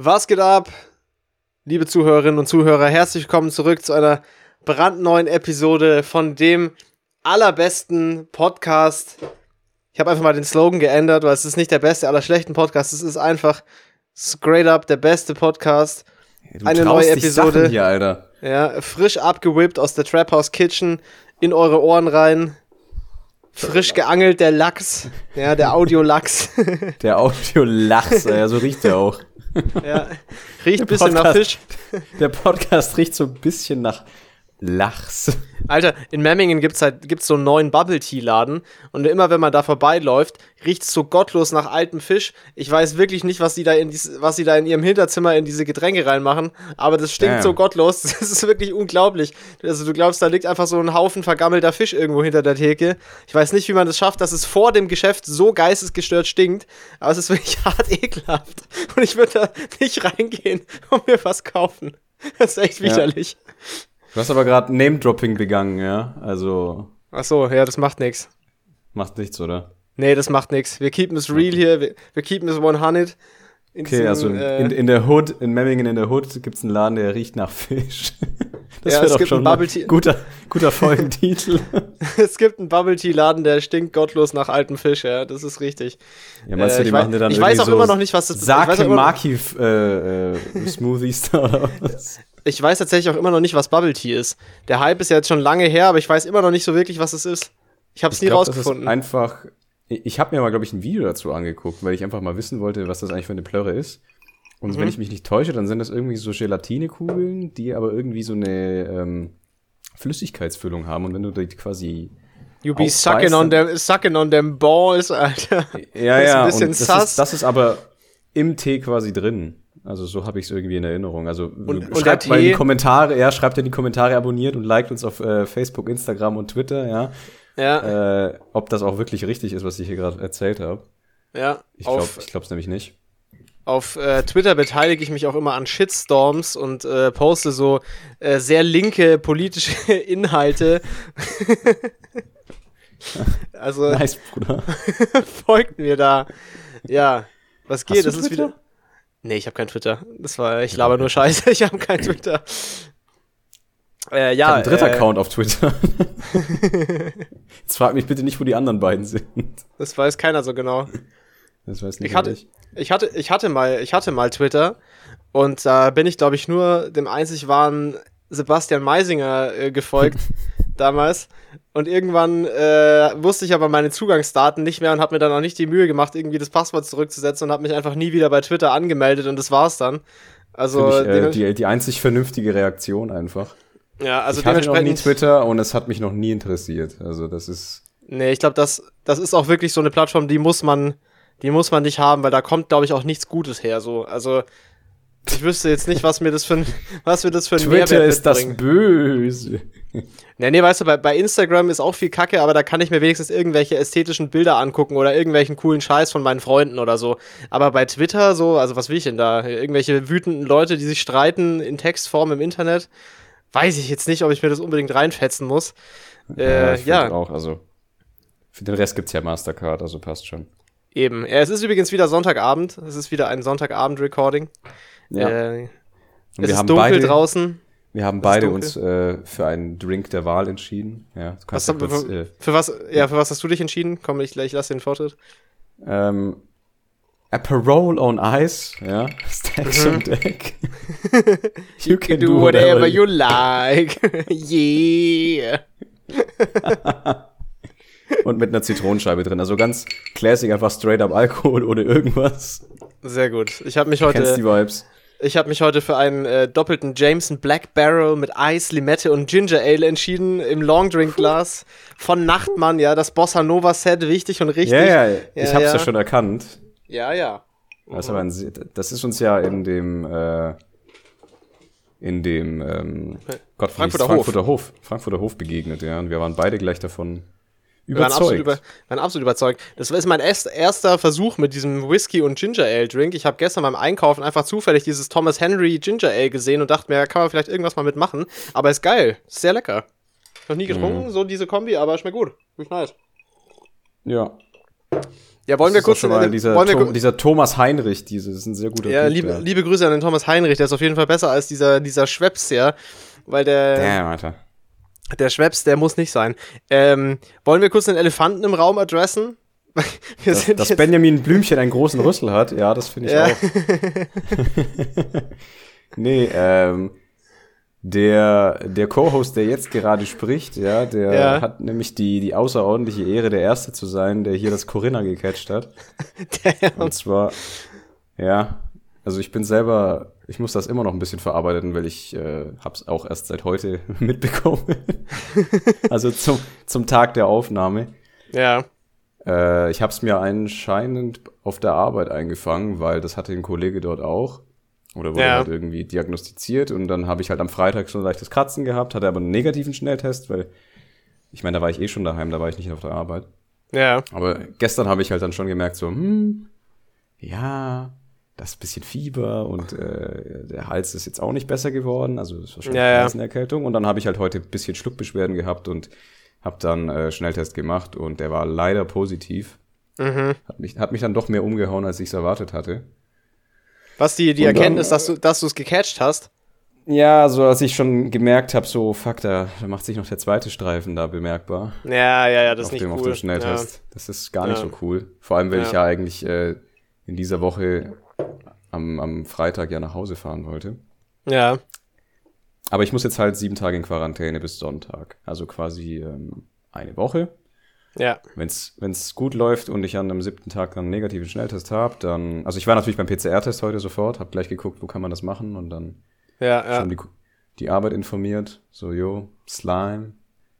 Was geht ab, liebe Zuhörerinnen und Zuhörer? Herzlich willkommen zurück zu einer brandneuen Episode von dem allerbesten Podcast. Ich habe einfach mal den Slogan geändert, weil es ist nicht der beste aller schlechten Podcasts. Es ist einfach straight up der beste Podcast. Du eine neue Episode. Hier, Alter. Ja, frisch abgewippt aus der Trap House Kitchen in eure Ohren rein. Frisch geangelt, der Lachs. Ja, der Audiolachs. der Audiolachs, ja, so riecht er auch. Ja, riecht ein bisschen Podcast, nach Fisch. Der Podcast riecht so ein bisschen nach Lachs. Alter, in Memmingen gibt's halt gibt's so einen neuen Bubble Tea Laden und immer wenn man da vorbeiläuft, riecht's so gottlos nach altem Fisch. Ich weiß wirklich nicht, was sie da in dies, was sie da in ihrem Hinterzimmer in diese Getränke reinmachen, aber das stinkt Damn. so gottlos, das ist wirklich unglaublich. Also du glaubst, da liegt einfach so ein Haufen vergammelter Fisch irgendwo hinter der Theke. Ich weiß nicht, wie man das schafft, dass es vor dem Geschäft so geistesgestört stinkt, aber es ist wirklich hart ekelhaft und ich würde da nicht reingehen und mir was kaufen. Das ist echt widerlich. Ja. Du hast aber gerade Name-Dropping begangen, ja? Also. Ach so, ja, das macht nichts. Macht nichts, oder? Nee, das macht nichts. Wir keepen es real hier, wir, wir keepen es 100. In okay, diesem, also äh, in, in der Hood, in Memmingen in der Hood gibt es einen Laden, der riecht nach Fisch. Das ja, wäre doch schon ein guter, guter Folgentitel. es gibt einen Bubble Tea Laden, der stinkt gottlos nach altem Fisch, ja, das ist richtig. Ja, meinst du, äh, die machen dir dann Ich weiß auch so immer noch nicht, was das ist. Sake Maki äh, äh, da oder was? Ich weiß tatsächlich auch immer noch nicht, was Bubble Tea ist. Der Hype ist ja jetzt schon lange her, aber ich weiß immer noch nicht so wirklich, was es ist. Ich habe es nie glaub, rausgefunden. Das ist einfach. Ich habe mir mal, glaube ich, ein Video dazu angeguckt, weil ich einfach mal wissen wollte, was das eigentlich für eine Plörre ist. Und mhm. wenn ich mich nicht täusche, dann sind das irgendwie so Gelatinekugeln, die aber irgendwie so eine ähm, Flüssigkeitsfüllung haben. Und wenn du die quasi You be sucking on, them, sucking on them balls, Alter. Ja, ja. Das ist ein bisschen das, ist, das ist aber im Tee quasi drin. Also so habe ich es irgendwie in Erinnerung. Also und, schreibt und mal in die Kommentare, ja, schreibt in die Kommentare, abonniert und liked uns auf äh, Facebook, Instagram und Twitter, ja. Ja. Äh, ob das auch wirklich richtig ist, was ich hier gerade erzählt habe. Ja. Ich glaube ich glaube es nämlich nicht. Auf äh, Twitter beteilige ich mich auch immer an Shitstorms und äh, poste so äh, sehr linke politische Inhalte. also nice, Bruder. folgt mir da. Ja, was geht? das ist wieder Nee, ich habe kein Twitter. Das war, ich laber nur Scheiße. Ich habe kein Twitter. Äh, ja, ich einen dritten äh, Account auf Twitter. Jetzt frag mich bitte nicht, wo die anderen beiden sind. Das weiß keiner so genau. Das weiß nicht ich hatte, ich hatte, ich hatte mal, ich hatte mal Twitter und da bin ich, glaube ich, nur dem einzig wahren Sebastian Meisinger äh, gefolgt damals. Und irgendwann äh, wusste ich aber meine Zugangsdaten nicht mehr und habe mir dann auch nicht die Mühe gemacht, irgendwie das Passwort zurückzusetzen und habe mich einfach nie wieder bei Twitter angemeldet und das war's dann. Also ich, äh, die, die einzig vernünftige Reaktion einfach. Ja, also ich hatte noch nie Twitter und es hat mich noch nie interessiert. Also das ist. Nee, ich glaube, das, das ist auch wirklich so eine Plattform, die muss man, die muss man nicht haben, weil da kommt, glaube ich, auch nichts Gutes her. So, also ich wüsste jetzt nicht, was mir das für ein, was mir das für ein Twitter Mehrwert ist das Böse. Nee, nee, weißt du, bei, bei Instagram ist auch viel Kacke, aber da kann ich mir wenigstens irgendwelche ästhetischen Bilder angucken oder irgendwelchen coolen Scheiß von meinen Freunden oder so. Aber bei Twitter so, also was will ich denn da? Irgendwelche wütenden Leute, die sich streiten in Textform im Internet? Weiß ich jetzt nicht, ob ich mir das unbedingt reinfetzen muss. Ja, äh, ich ja. auch, also für den Rest gibt's ja Mastercard, also passt schon. Eben. Ja, es ist übrigens wieder Sonntagabend. Es ist wieder ein Sonntagabend-Recording. Ja. Äh, es ist dunkel beide, draußen. Wir haben beide uns äh, für einen Drink der Wahl entschieden. Ja, was, ja kurz, für, äh, für, was, ja, für was hast du dich entschieden? Komm, ich, ich lasse den Vortritt. Ähm, a parole on ice, ja, stacks mhm. on deck. you, you can, can, do, whatever, whatever you like. yeah. Und mit einer Zitronenscheibe drin. Also ganz classic, einfach straight up Alkohol oder irgendwas. Sehr gut. Ich habe mich heute. Du kennst die Vibes. Ich habe mich heute für einen äh, doppelten Jameson Black Barrel mit Eis, Limette und Ginger Ale entschieden im Long Drink Glas von Nachtmann, ja, das Bossa Nova Set, wichtig und richtig. Ja, ja, ja ich hab's ja. ja schon erkannt. Ja, ja. Das ist, aber ein, das ist uns ja in dem äh, in dem ähm, Gott, Frankfurter, Frankfurter Hof. Hof. Frankfurter Hof begegnet, ja, und wir waren beide gleich davon wir waren absolut, über, waren absolut überzeugt. Das ist mein erster Versuch mit diesem Whisky und Ginger Ale Drink. Ich habe gestern beim Einkaufen einfach zufällig dieses Thomas Henry Ginger Ale gesehen und dachte mir, kann man vielleicht irgendwas mal mitmachen. Aber ist geil, ist sehr lecker. Noch nie getrunken, mhm. so diese Kombi, aber schmeckt gut. Riecht nice. Ja. Ja, wollen wir kurz schon mal dieser, Tom, dieser Thomas Heinrich, dieses ist ein sehr guter Ja, typ, liebe, ja. liebe Grüße an den Thomas Heinrich, der ist auf jeden Fall besser als dieser, dieser Schweppes, ja. Weil der. Damn, Alter. Der Schweppes, der muss nicht sein. Ähm, wollen wir kurz den Elefanten im Raum adressen? Wir dass, dass Benjamin Blümchen einen großen Rüssel hat, ja, das finde ich ja. auch. nee, ähm, der, der Co-Host, der jetzt gerade spricht, ja, der ja. hat nämlich die, die außerordentliche Ehre, der Erste zu sein, der hier das Corinna gecatcht hat. Damn. Und zwar, ja, also ich bin selber, ich muss das immer noch ein bisschen verarbeiten, weil ich äh, hab's auch erst seit heute mitbekommen. also zum, zum Tag der Aufnahme. Ja. Äh, ich hab's mir anscheinend auf der Arbeit eingefangen, weil das hatte ein Kollege dort auch. Oder wurde ja. halt irgendwie diagnostiziert und dann habe ich halt am Freitag schon leichtes Kratzen gehabt, hatte aber einen negativen Schnelltest, weil ich meine, da war ich eh schon daheim, da war ich nicht auf der Arbeit. Ja. Aber gestern habe ich halt dann schon gemerkt, so, hm, ja, das ist ein bisschen Fieber und äh, der Hals ist jetzt auch nicht besser geworden, also das ist wahrscheinlich ja, ja. eine Erkältung. Und dann habe ich halt heute ein bisschen Schluckbeschwerden gehabt und habe dann äh, Schnelltest gemacht und der war leider positiv. Mhm. Hat, mich, hat mich dann doch mehr umgehauen, als ich es erwartet hatte. Was die, die Erkenntnis, dass du dass es gecatcht hast? Ja, so als ich schon gemerkt habe, so fuck, da, da macht sich noch der zweite Streifen da bemerkbar. Ja, ja, ja, das ist nicht dem, cool. Auf dem Schnelltest. Ja. Das ist gar nicht so cool. Vor allem, weil ich ja eigentlich äh, in dieser Woche am, am Freitag ja nach Hause fahren wollte. Ja. Aber ich muss jetzt halt sieben Tage in Quarantäne bis Sonntag. Also quasi ähm, eine Woche. Ja. Wenn es gut läuft und ich an einem siebten Tag dann einen negativen Schnelltest habe, dann. Also ich war natürlich beim PCR-Test heute sofort, habe gleich geguckt, wo kann man das machen und dann ja, ja. schon die, die Arbeit informiert. So, jo, Slime.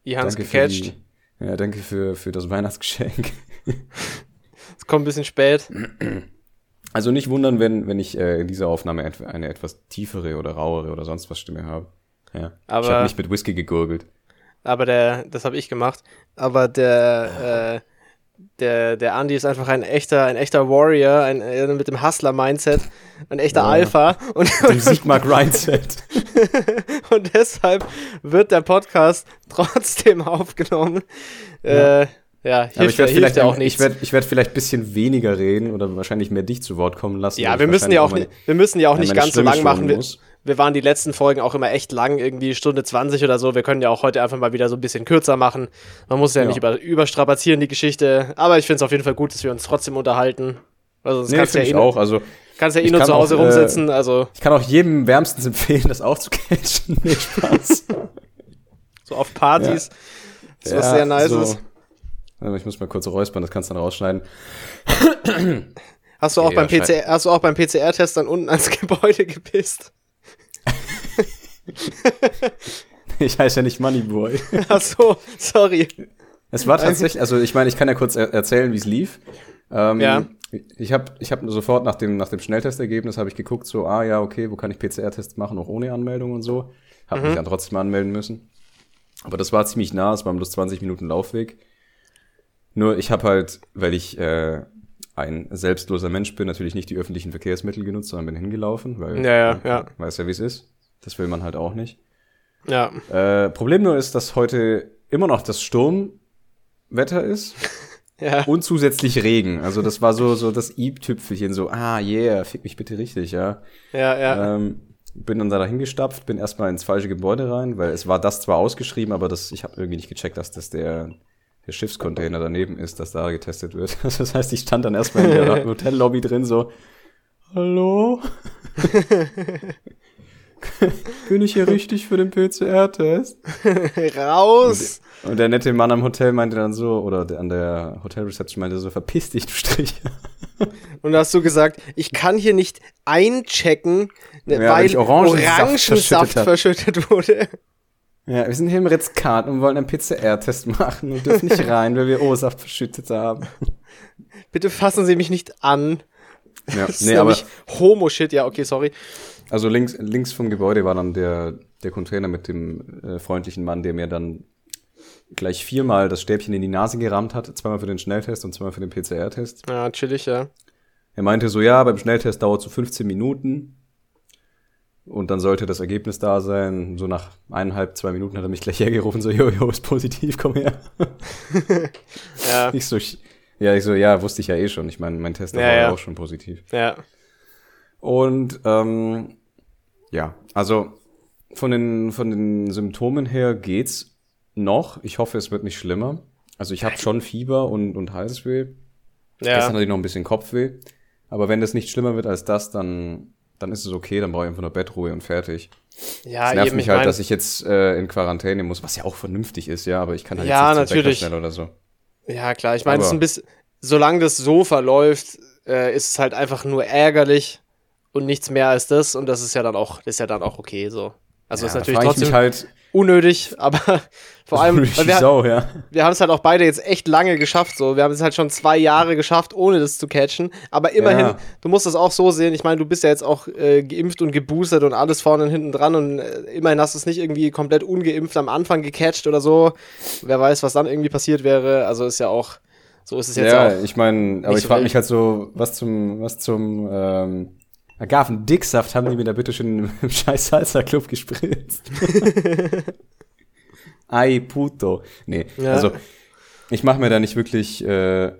Die Hans gecatcht. Ja, danke für, für das Weihnachtsgeschenk. Es kommt ein bisschen spät. Also nicht wundern, wenn, wenn ich äh, in dieser Aufnahme eine etwas tiefere oder rauere oder sonst was Stimme habe. Ja. Aber ich habe nicht mit Whisky gegurgelt aber der, das habe ich gemacht. Aber der, äh, der, der Andy ist einfach ein echter, ein echter Warrior, ein, äh, mit dem Hustler-Mindset, ein echter ja. Alpha. Und, dem Sigma-Grindset. und deshalb wird der Podcast trotzdem aufgenommen. Ja. Äh, ja, hilft, aber ich werde vielleicht auch nicht. Ich werde ich werd vielleicht ein bisschen weniger reden oder wahrscheinlich mehr dich zu Wort kommen lassen. Ja, wir müssen ja auch, meine, wir müssen ja auch nicht ganz so lang machen. Wir, wir waren die letzten Folgen auch immer echt lang, irgendwie Stunde 20 oder so. Wir können ja auch heute einfach mal wieder so ein bisschen kürzer machen. Man muss ja, ja. nicht über, überstrapazieren, die Geschichte. Aber ich finde es auf jeden Fall gut, dass wir uns trotzdem unterhalten. Also, das nee, kannst ja eh auch. Also, kannst ja eh nur zu Hause auch, äh, rumsitzen. Also. Ich kann auch jedem wärmstens empfehlen, das auch zu catchen. Nee, Spaß. so auf Partys. Ja. Das ja, was sehr nice so. Ich muss mal kurz räuspern, das kannst du dann rausschneiden. Hast du auch ja, beim PCR, hast du auch beim PCR-Test dann unten ans Gebäude gepisst? ich heiße ja nicht Moneyboy. Ach so, sorry. Es war tatsächlich, also ich meine, ich kann ja kurz er erzählen, wie es lief. Ähm, ja. Ich habe ich hab sofort nach dem, nach dem Schnelltestergebnis habe ich geguckt, so, ah ja, okay, wo kann ich PCR-Tests machen, auch ohne Anmeldung und so. Habe mhm. mich dann trotzdem anmelden müssen. Aber das war ziemlich nah, es waren bloß 20 Minuten Laufweg. Nur ich habe halt, weil ich äh, ein selbstloser Mensch bin, natürlich nicht die öffentlichen Verkehrsmittel genutzt, sondern bin hingelaufen, weil ja, ja, ja. weiß ja, wie es ist. Das will man halt auch nicht. Ja. Äh, Problem nur ist, dass heute immer noch das Sturmwetter ist. ja. Und zusätzlich Regen. Also das war so, so das Ieb-Tüpfelchen, so, ah, yeah, fick mich bitte richtig, ja. Ja, ja. Ähm, bin dann da hingestapft, bin erstmal ins falsche Gebäude rein, weil es war das zwar ausgeschrieben, aber das, ich habe irgendwie nicht gecheckt, dass das der, der Schiffscontainer daneben ist, dass da getestet wird. das heißt, ich stand dann erstmal in der Hotellobby drin, so, hallo? Bin ich hier richtig für den PCR-Test? Raus! Und, und, der nette Mann am Hotel meinte dann so, oder der, an der Hotelreception meinte so, verpiss dich, du Strich. Und da hast du gesagt, ich kann hier nicht einchecken, ja, weil Orangensaft, Orangensaft verschüttet, verschüttet wurde. Ja, wir sind hier im Ritz-Carlton und wollen einen PCR-Test machen und dürfen nicht rein, weil wir O-Saft verschüttet haben. Bitte fassen Sie mich nicht an. Ja, das nee, ist aber Homo-Shit, ja, okay, sorry. Also links, links vom Gebäude war dann der, der Container mit dem äh, freundlichen Mann, der mir dann gleich viermal das Stäbchen in die Nase gerammt hat. Zweimal für den Schnelltest und zweimal für den PCR-Test. Ja, chillig, ja. Er meinte so, ja, beim Schnelltest dauert so 15 Minuten. Und dann sollte das Ergebnis da sein. So nach eineinhalb, zwei Minuten hat er mich gleich hergerufen, so, jo, jo, ist positiv, komm her. ja. Ich so, Ja, ich so, ja, wusste ich ja eh schon. Ich meine, mein Test Ja, war ja. auch schon positiv. Ja. Und ähm, ja, also von den, von den Symptomen her geht's noch. Ich hoffe, es wird nicht schlimmer. Also ich habe schon Fieber und, und Halsweh. Gestern Ja. hatte ich noch ein bisschen Kopfweh. Aber wenn das nicht schlimmer wird als das, dann, dann ist es okay. Dann brauche ich einfach nur Bettruhe und fertig. Ja, es nervt eben, mich ich halt, dass ich jetzt äh, in Quarantäne muss, was ja auch vernünftig ist, ja, aber ich kann halt Ja, jetzt nicht natürlich. schnell oder so. Ja, klar. Ich meine, es ist ein bisschen, solange das so verläuft, äh, ist es halt einfach nur ärgerlich und nichts mehr als das. Und das ist ja dann auch, das ist ja dann auch okay so. Also ja, ist natürlich trotzdem halt unnötig, aber vor allem, weil wir, sau, ja. wir haben es halt auch beide jetzt echt lange geschafft. So, wir haben es halt schon zwei Jahre geschafft, ohne das zu catchen. Aber immerhin, Ja. du musst das auch so sehen. Ich meine, du bist ja jetzt auch äh, geimpft und geboostert und alles vorne und hinten dran und äh, immerhin hast du es nicht irgendwie komplett ungeimpft am Anfang gecatcht oder so. Wer weiß, was dann irgendwie passiert wäre. Also ist ja auch, so ist es jetzt Ja, auch. ich meine, aber ich so frage mich halt so, was zum, was zum ähm, Agaven-Dicksaft haben die mir da bitte schon im scheiß Salsa-Club gespritzt? Ay, puto. Nee, Ja. also ich mache mir da nicht wirklich, äh,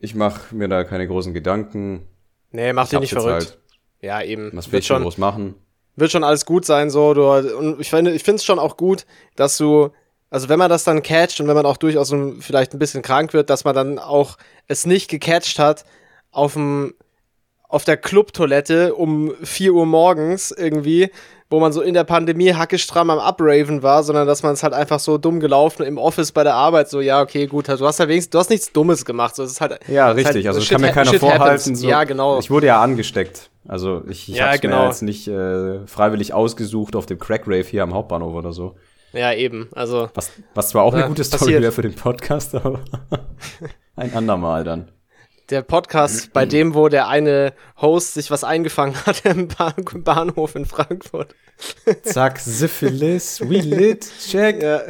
ich mache mir da keine großen Gedanken. Nee, mach Ich dich nicht verrückt. Halt. Ja, eben. Was will Wird ich schon groß machen? wird schon alles gut sein, so. Du, und ich finde, ich finde es schon auch gut, dass du, also wenn man das dann catcht und wenn man auch durchaus vielleicht ein bisschen krank wird, dass man dann auch es nicht gecatcht hat auf dem, auf der Clubtoilette um 4 Uhr morgens irgendwie, wo man so in der Pandemie hackestramm am Upraven war, sondern dass man es halt einfach so dumm gelaufen im Office bei der Arbeit, so, ja, okay, gut, du hast ja wenigstens, du hast nichts Dummes gemacht, so, es ist halt. Ja, ist richtig. halt, also shit kann mir keiner vorhalten. So, Ja, genau. Ich wurde ja angesteckt. Also ich, ich Ja, hab's genau. mir jetzt nicht äh, freiwillig ausgesucht auf dem Crack Rave hier am Hauptbahnhof oder so. Ja, eben, also. Was, was zwar auch Ja, eine gute Story passiert. wäre für den Podcast, aber ein andermal dann. Der Podcast, bei dem, wo der eine Host sich was eingefangen hat im Bahn Bahnhof in Frankfurt. Zack, Syphilis, we lit, check. Ja.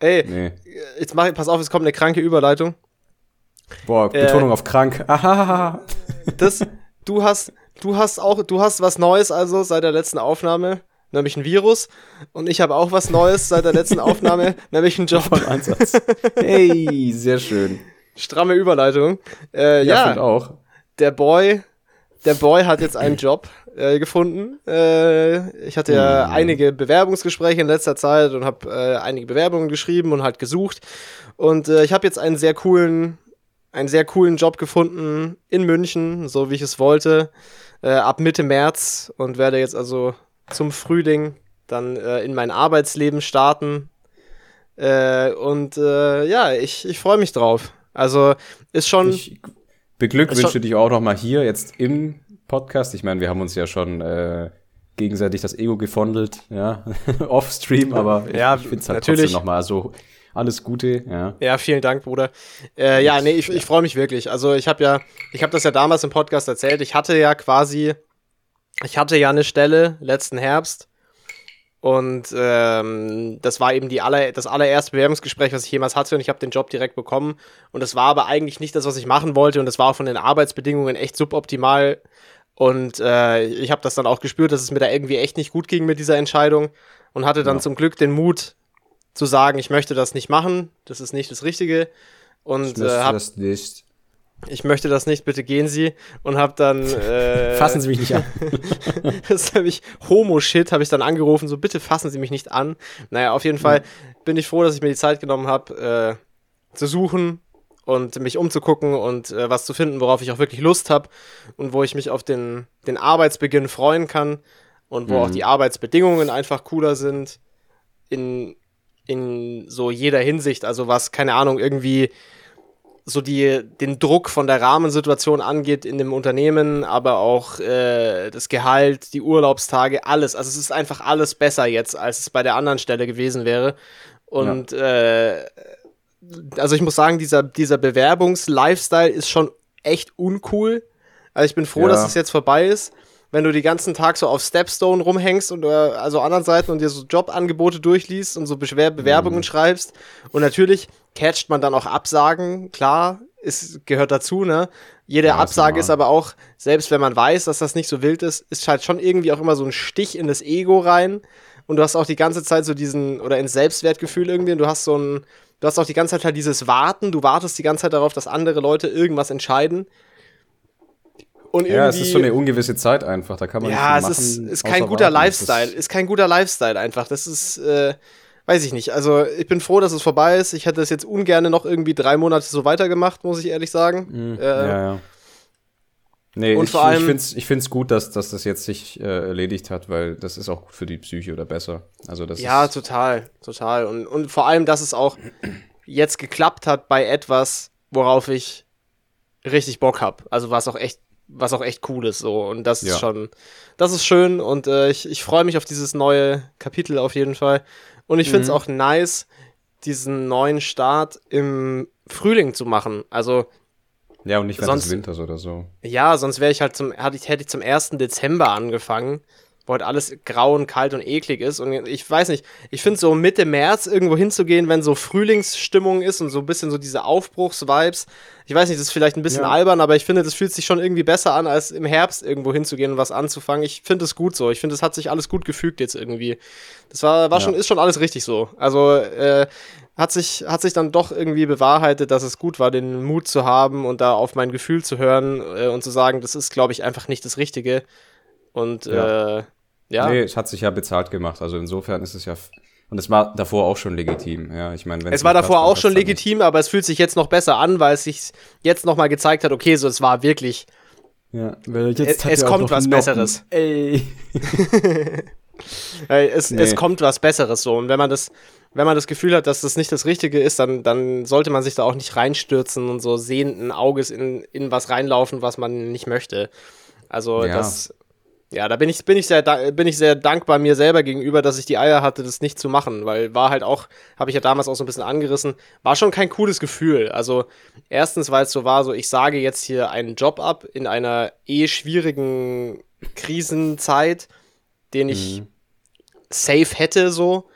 Ey, Nee. jetzt mach, pass auf, es kommt eine kranke Überleitung. Boah, Betonung auf krank. Ahahaha. Das, du hast, du hast auch, du hast was Neues also seit der letzten Aufnahme, nämlich ein Virus. Und ich habe auch was Neues seit der letzten Aufnahme, nämlich einen Job. Voll Einsatz. Hey, sehr schön. Stramme Überleitung. Äh, ja, find auch. der Boy, der Boy hat jetzt einen Job äh, gefunden. Äh, ich hatte ja Mhm. einige Bewerbungsgespräche in letzter Zeit und habe äh, einige Bewerbungen geschrieben und halt gesucht. Und äh, ich habe jetzt einen sehr coolen, einen sehr coolen Job gefunden in München, so wie ich es wollte, äh, ab Mitte März und werde jetzt also zum Frühling dann in mein Arbeitsleben starten. Äh, und äh, ja, ich, ich freue mich drauf. Also ist schon. Ich beglückwünsche schon- dich auch noch mal hier jetzt im Podcast. Ich meine, wir haben uns ja schon äh, gegenseitig das Ego gefondelt, ja, off-stream, aber ich, Ja, ich finde es halt natürlich. trotzdem noch mal so alles Gute, ja. Ja, vielen Dank, Bruder. Äh, ja, nee, ich, ich freue mich wirklich. Also ich habe ja, ich habe das ja damals im Podcast erzählt. Ich hatte ja quasi, ich hatte ja eine Stelle letzten Herbst und ähm, das war eben die aller, das allererste Bewerbungsgespräch, was ich jemals hatte. Und ich habe den Job direkt bekommen. Und das war aber eigentlich nicht das, was ich machen wollte. Und das war auch von den Arbeitsbedingungen echt suboptimal. Und äh, ich habe das dann auch gespürt, dass es mir da irgendwie echt nicht gut ging mit dieser Entscheidung. Und hatte dann Ja. zum Glück den Mut zu sagen, ich möchte das nicht machen, das ist nicht das Richtige. Und äh, hab, das nicht. Ich möchte das nicht, bitte gehen Sie und habe dann äh, Fassen Sie mich nicht an. das habe ich Homo-Shit, habe ich dann angerufen, so bitte fassen Sie mich nicht an. Naja, auf jeden Fall bin ich froh, dass ich mir die Zeit genommen habe, äh, zu suchen und mich umzugucken und äh, was zu finden, worauf ich auch wirklich Lust habe und wo ich mich auf den, den Arbeitsbeginn freuen kann und wo Mhm. auch die Arbeitsbedingungen einfach cooler sind in, in so jeder Hinsicht. Also was, keine Ahnung, irgendwie so die, den Druck von der Rahmensituation angeht in dem Unternehmen, aber auch äh, das Gehalt, die Urlaubstage, alles. Also es ist einfach alles besser jetzt, als es bei der anderen Stelle gewesen wäre. Und äh, also ich muss sagen, dieser, dieser Bewerbungs-Lifestyle ist schon echt uncool. Also ich bin froh, Ja. dass es jetzt vorbei ist. Wenn du die ganzen Tag so auf Stepstone rumhängst und äh, also anderen Seiten und dir so Jobangebote durchliest und so Beschwer Bewerbungen schreibst. Und natürlich catcht man dann auch Absagen, klar, es gehört dazu, ne? Jede Ja, Absage ist aber auch, selbst wenn man weiß, dass das nicht so wild ist, ist halt schon irgendwie auch immer so ein Stich in das Ego rein. Und du hast auch die ganze Zeit so diesen, oder ins Selbstwertgefühl irgendwie, und du hast so ein, du hast auch die ganze Zeit halt dieses Warten, du wartest die ganze Zeit darauf, dass andere Leute irgendwas entscheiden. Und ja, es ist so eine ungewisse Zeit einfach, da kann man ja, nicht viel es ist, ist kein guter warten. Lifestyle, ist, ist kein guter Lifestyle einfach. Das ist, äh, weiß ich nicht. Also ich bin froh, dass es vorbei ist. Ich hätte es jetzt ungern noch irgendwie drei Monate so weitergemacht, muss ich ehrlich sagen. Mhm. Äh, ja, ja. Nee, und ich, vor allem, ich finde es ich find's gut, dass, dass das jetzt sich äh, erledigt hat, weil das ist auch gut für die Psyche oder besser. Also das ja, total, total. Und, und vor allem, dass es auch jetzt geklappt hat bei etwas, worauf ich richtig Bock habe. Also was auch echt, was auch echt cool ist. So. Und das ja. ist schon, das ist schön und äh, ich, ich freue mich auf dieses neue Kapitel auf jeden Fall. Und ich finde es mhm. auch nice, diesen neuen Start im Frühling zu machen. Also ja, und nicht während sonst, des Winters oder so. Ja, sonst wäre ich halt zum, hätte ich, hätte ich zum 1. Dezember angefangen, wo halt alles grau und kalt und eklig ist. Und ich weiß nicht, ich finde so Mitte März irgendwo hinzugehen, wenn so Frühlingsstimmung ist und so ein bisschen so diese Aufbruchsvibes. Ich weiß nicht, das ist vielleicht ein bisschen ja. albern, aber ich finde, das fühlt sich schon irgendwie besser an, als im Herbst irgendwo hinzugehen und was anzufangen. Ich finde es gut so. Ich finde, es hat sich alles gut gefügt jetzt irgendwie. Das war, war ja. schon, ist schon alles richtig so. Also, äh, hat sich, hat sich dann doch irgendwie bewahrheitet, dass es gut war, den Mut zu haben und da auf mein Gefühl zu hören äh, und zu sagen, das ist, glaube ich, einfach nicht das Richtige. Und ja. Äh, ja. Nee, es hat sich ja bezahlt gemacht. Also insofern ist es ja. Und es war davor auch schon legitim. Ja, ich meine, es war davor auch schon legitim, aber es fühlt sich jetzt noch besser an, weil es sich jetzt noch mal gezeigt hat, okay, so es war wirklich. Ja, weil jetzt es, es kommt was Noppen. Besseres. Ey. es, nee. es kommt was Besseres so. Und wenn man das, wenn man das Gefühl hat, dass das nicht das Richtige ist, dann, dann sollte man sich da auch nicht reinstürzen und so sehenden Auges in, in was reinlaufen, was man nicht möchte. Also ja. das, ja, da bin ich, bin ich sehr, bin ich sehr dankbar mir selber gegenüber, dass ich die Eier hatte, das nicht zu machen, weil war halt auch, habe ich ja damals auch so ein bisschen angerissen, war schon kein cooles Gefühl. Also erstens, weil es so war, so ich sage jetzt hier einen Job ab in einer eh schwierigen Krisenzeit, den ich mhm. safe hätte so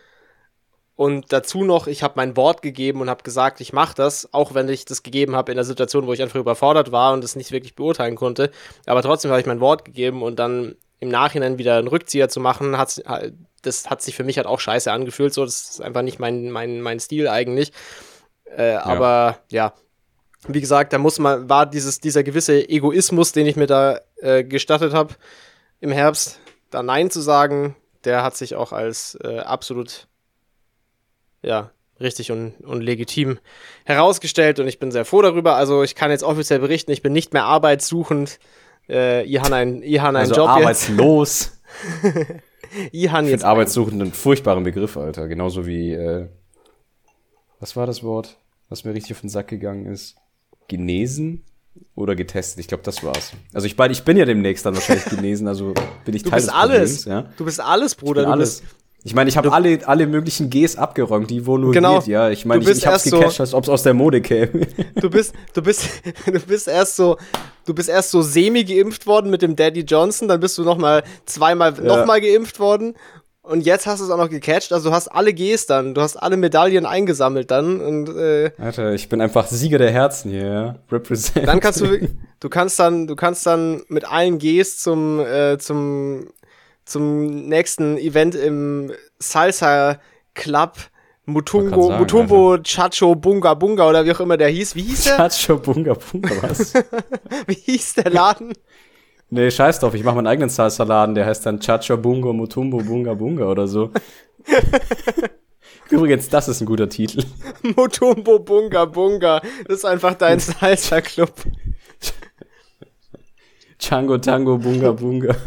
und dazu noch, ich habe mein Wort gegeben und habe gesagt, ich mache das, auch wenn ich das gegeben habe in der Situation, wo ich einfach überfordert war und es nicht wirklich beurteilen konnte. Aber trotzdem habe ich mein Wort gegeben und dann im Nachhinein wieder einen Rückzieher zu machen, hat, das hat sich für mich halt auch scheiße angefühlt. So, das ist einfach nicht mein, mein, mein Stil eigentlich. Äh, ja. Aber ja, wie gesagt, da muss man, war dieses, dieser gewisse Egoismus, den ich mir da äh, gestattet habe im Herbst, da Nein zu sagen, der hat sich auch als äh, absolut ja, richtig und, und legitim herausgestellt und ich bin sehr froh darüber. Also ich kann jetzt offiziell berichten, ich bin nicht mehr arbeitssuchend. Äh, ihr habt einen, ihr habt einen also Job arbeitslos. ihr habt jetzt arbeitssuchend einen furchtbaren Begriff, Alter. Genauso wie, äh, was war das Wort, was mir richtig auf den Sack gegangen ist? Genesen? Oder getestet, ich glaube, das war's. Also ich, ich bin ja demnächst dann wahrscheinlich genesen, also bin ich du Teil bist des alles. Problems, ja. Du bist alles, Bruder. Du alles. Bist, ich meine, ich habe alle, alle möglichen Gs abgeräumt, die wo nur genau. geht, ja. Ich meine, ich, ich hab's gecatcht, so, als ob's aus der Mode käme. Du bist, du bist, du bist erst so, du bist erst so semi geimpft worden mit dem Daddy Johnson, dann bist du noch mal zweimal ja. noch mal geimpft worden und jetzt hast du es auch noch gecatcht, also du hast alle Gs dann, du hast alle Medaillen eingesammelt dann und äh, Alter, ich bin einfach Sieger der Herzen hier, ja. Represent. Dann kannst du du kannst dann du kannst dann mit allen Gs zum äh, zum zum nächsten Event im Salsa Club Mutungo, sagen, Mutumbo also. Chacho Bunga Bunga oder wie auch immer der hieß. Wie hieß der? Chacho Bunga Bunga, was? wie hieß der Laden? Nee, scheiß drauf, ich mache meinen eigenen Salsa-Laden, der heißt dann Chacho Bungo Mutumbo Bunga Bunga oder so. Übrigens, das ist ein guter Titel. Mutumbo Bunga Bunga. Das ist einfach dein Salsa-Club. Chango Tango Bunga Bunga.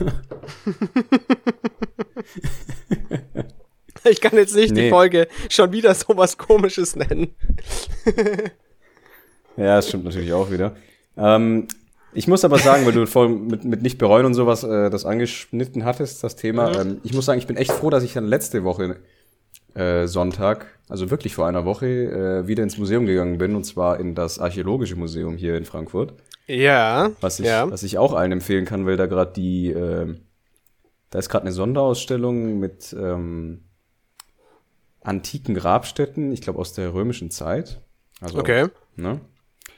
ich kann jetzt nicht nee. die Folge schon wieder so was komisches nennen. ja, das stimmt natürlich auch wieder. Ähm, ich muss aber sagen, weil du vorhin mit, mit nicht bereuen und sowas äh, das angeschnitten hattest, das Thema. Mhm. Ähm, ich muss sagen, ich bin echt froh, dass ich dann letzte Woche äh, Sonntag, also wirklich vor einer Woche, äh, wieder ins Museum gegangen bin, und zwar in das Archäologische Museum hier in Frankfurt. Ja. Was ich, ja. Was ich auch allen empfehlen kann, weil da gerade die, äh, da ist gerade eine Sonderausstellung mit ähm, antiken Grabstätten, ich glaube aus der römischen Zeit. Also, okay. Ne?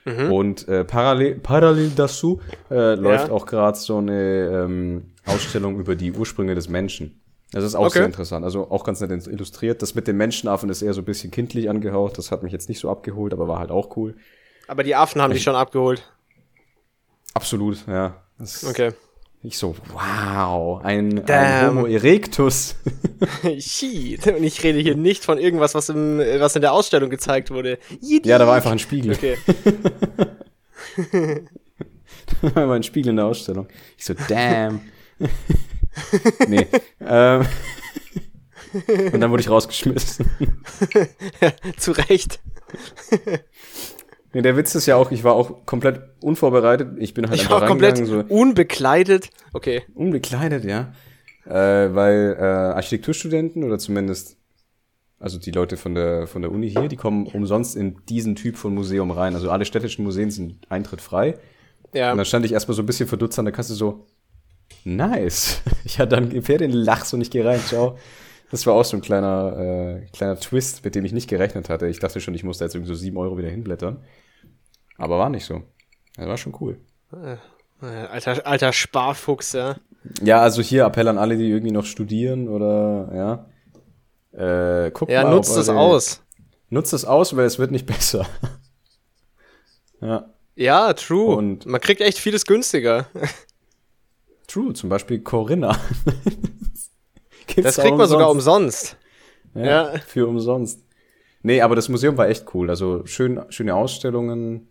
Mhm. Und äh, parallel, parallel dazu äh, läuft ja. auch gerade so eine ähm, Ausstellung über die Ursprünge des Menschen. Das ist auch okay. sehr interessant. Also auch ganz nett illustriert. Das mit den Menschenaffen ist eher so ein bisschen kindlich angehaucht. Das hat mich jetzt nicht so abgeholt, aber war halt auch cool. Aber die Affen haben ich, dich schon abgeholt. Absolut, ja. Das okay. Ich so, wow, ein, ein Homo erectus. Shit. Und ich rede hier nicht von irgendwas, was, im, was in der Ausstellung gezeigt wurde. Yiddie. Ja, da war einfach ein Spiegel. Okay. da war ein Spiegel in der Ausstellung. Ich so, damn. nee. Ähm. Und dann wurde ich rausgeschmissen. ja, zu Recht. Nee, der Witz ist ja auch, ich war auch komplett unvorbereitet. Ich bin halt ich einfach war komplett so unbekleidet. Okay. Unbekleidet, ja. Äh, weil äh, Architekturstudenten oder zumindest also die Leute von der von der Uni hier, die kommen umsonst in diesen Typ von Museum rein. Also alle städtischen Museen sind Eintritt frei. Ja. Und dann stand ich erstmal so ein bisschen verdutzt an der Kasse so, nice. Ich hatte dann ungefähr den Lachs und ich gehe rein, ciao. Das war auch so ein kleiner, äh, kleiner Twist, mit dem ich nicht gerechnet hatte. Ich dachte schon, ich musste jetzt irgendwie so sieben Euro wieder hinblättern. Aber war nicht so. Das war schon cool. Äh, alter, alter Sparfuchs, ja. Ja, also hier Appell an alle, die irgendwie noch studieren oder ja. Äh, guckt ja, mal, nutzt es aus. Nutzt es aus, weil es wird nicht besser. ja. Ja, true. Und man kriegt echt vieles günstiger. true, zum Beispiel Corinna. das kriegt man sogar umsonst. Ja, ja, Für umsonst. Nee, aber das Museum war echt cool. Also schön, schöne Ausstellungen,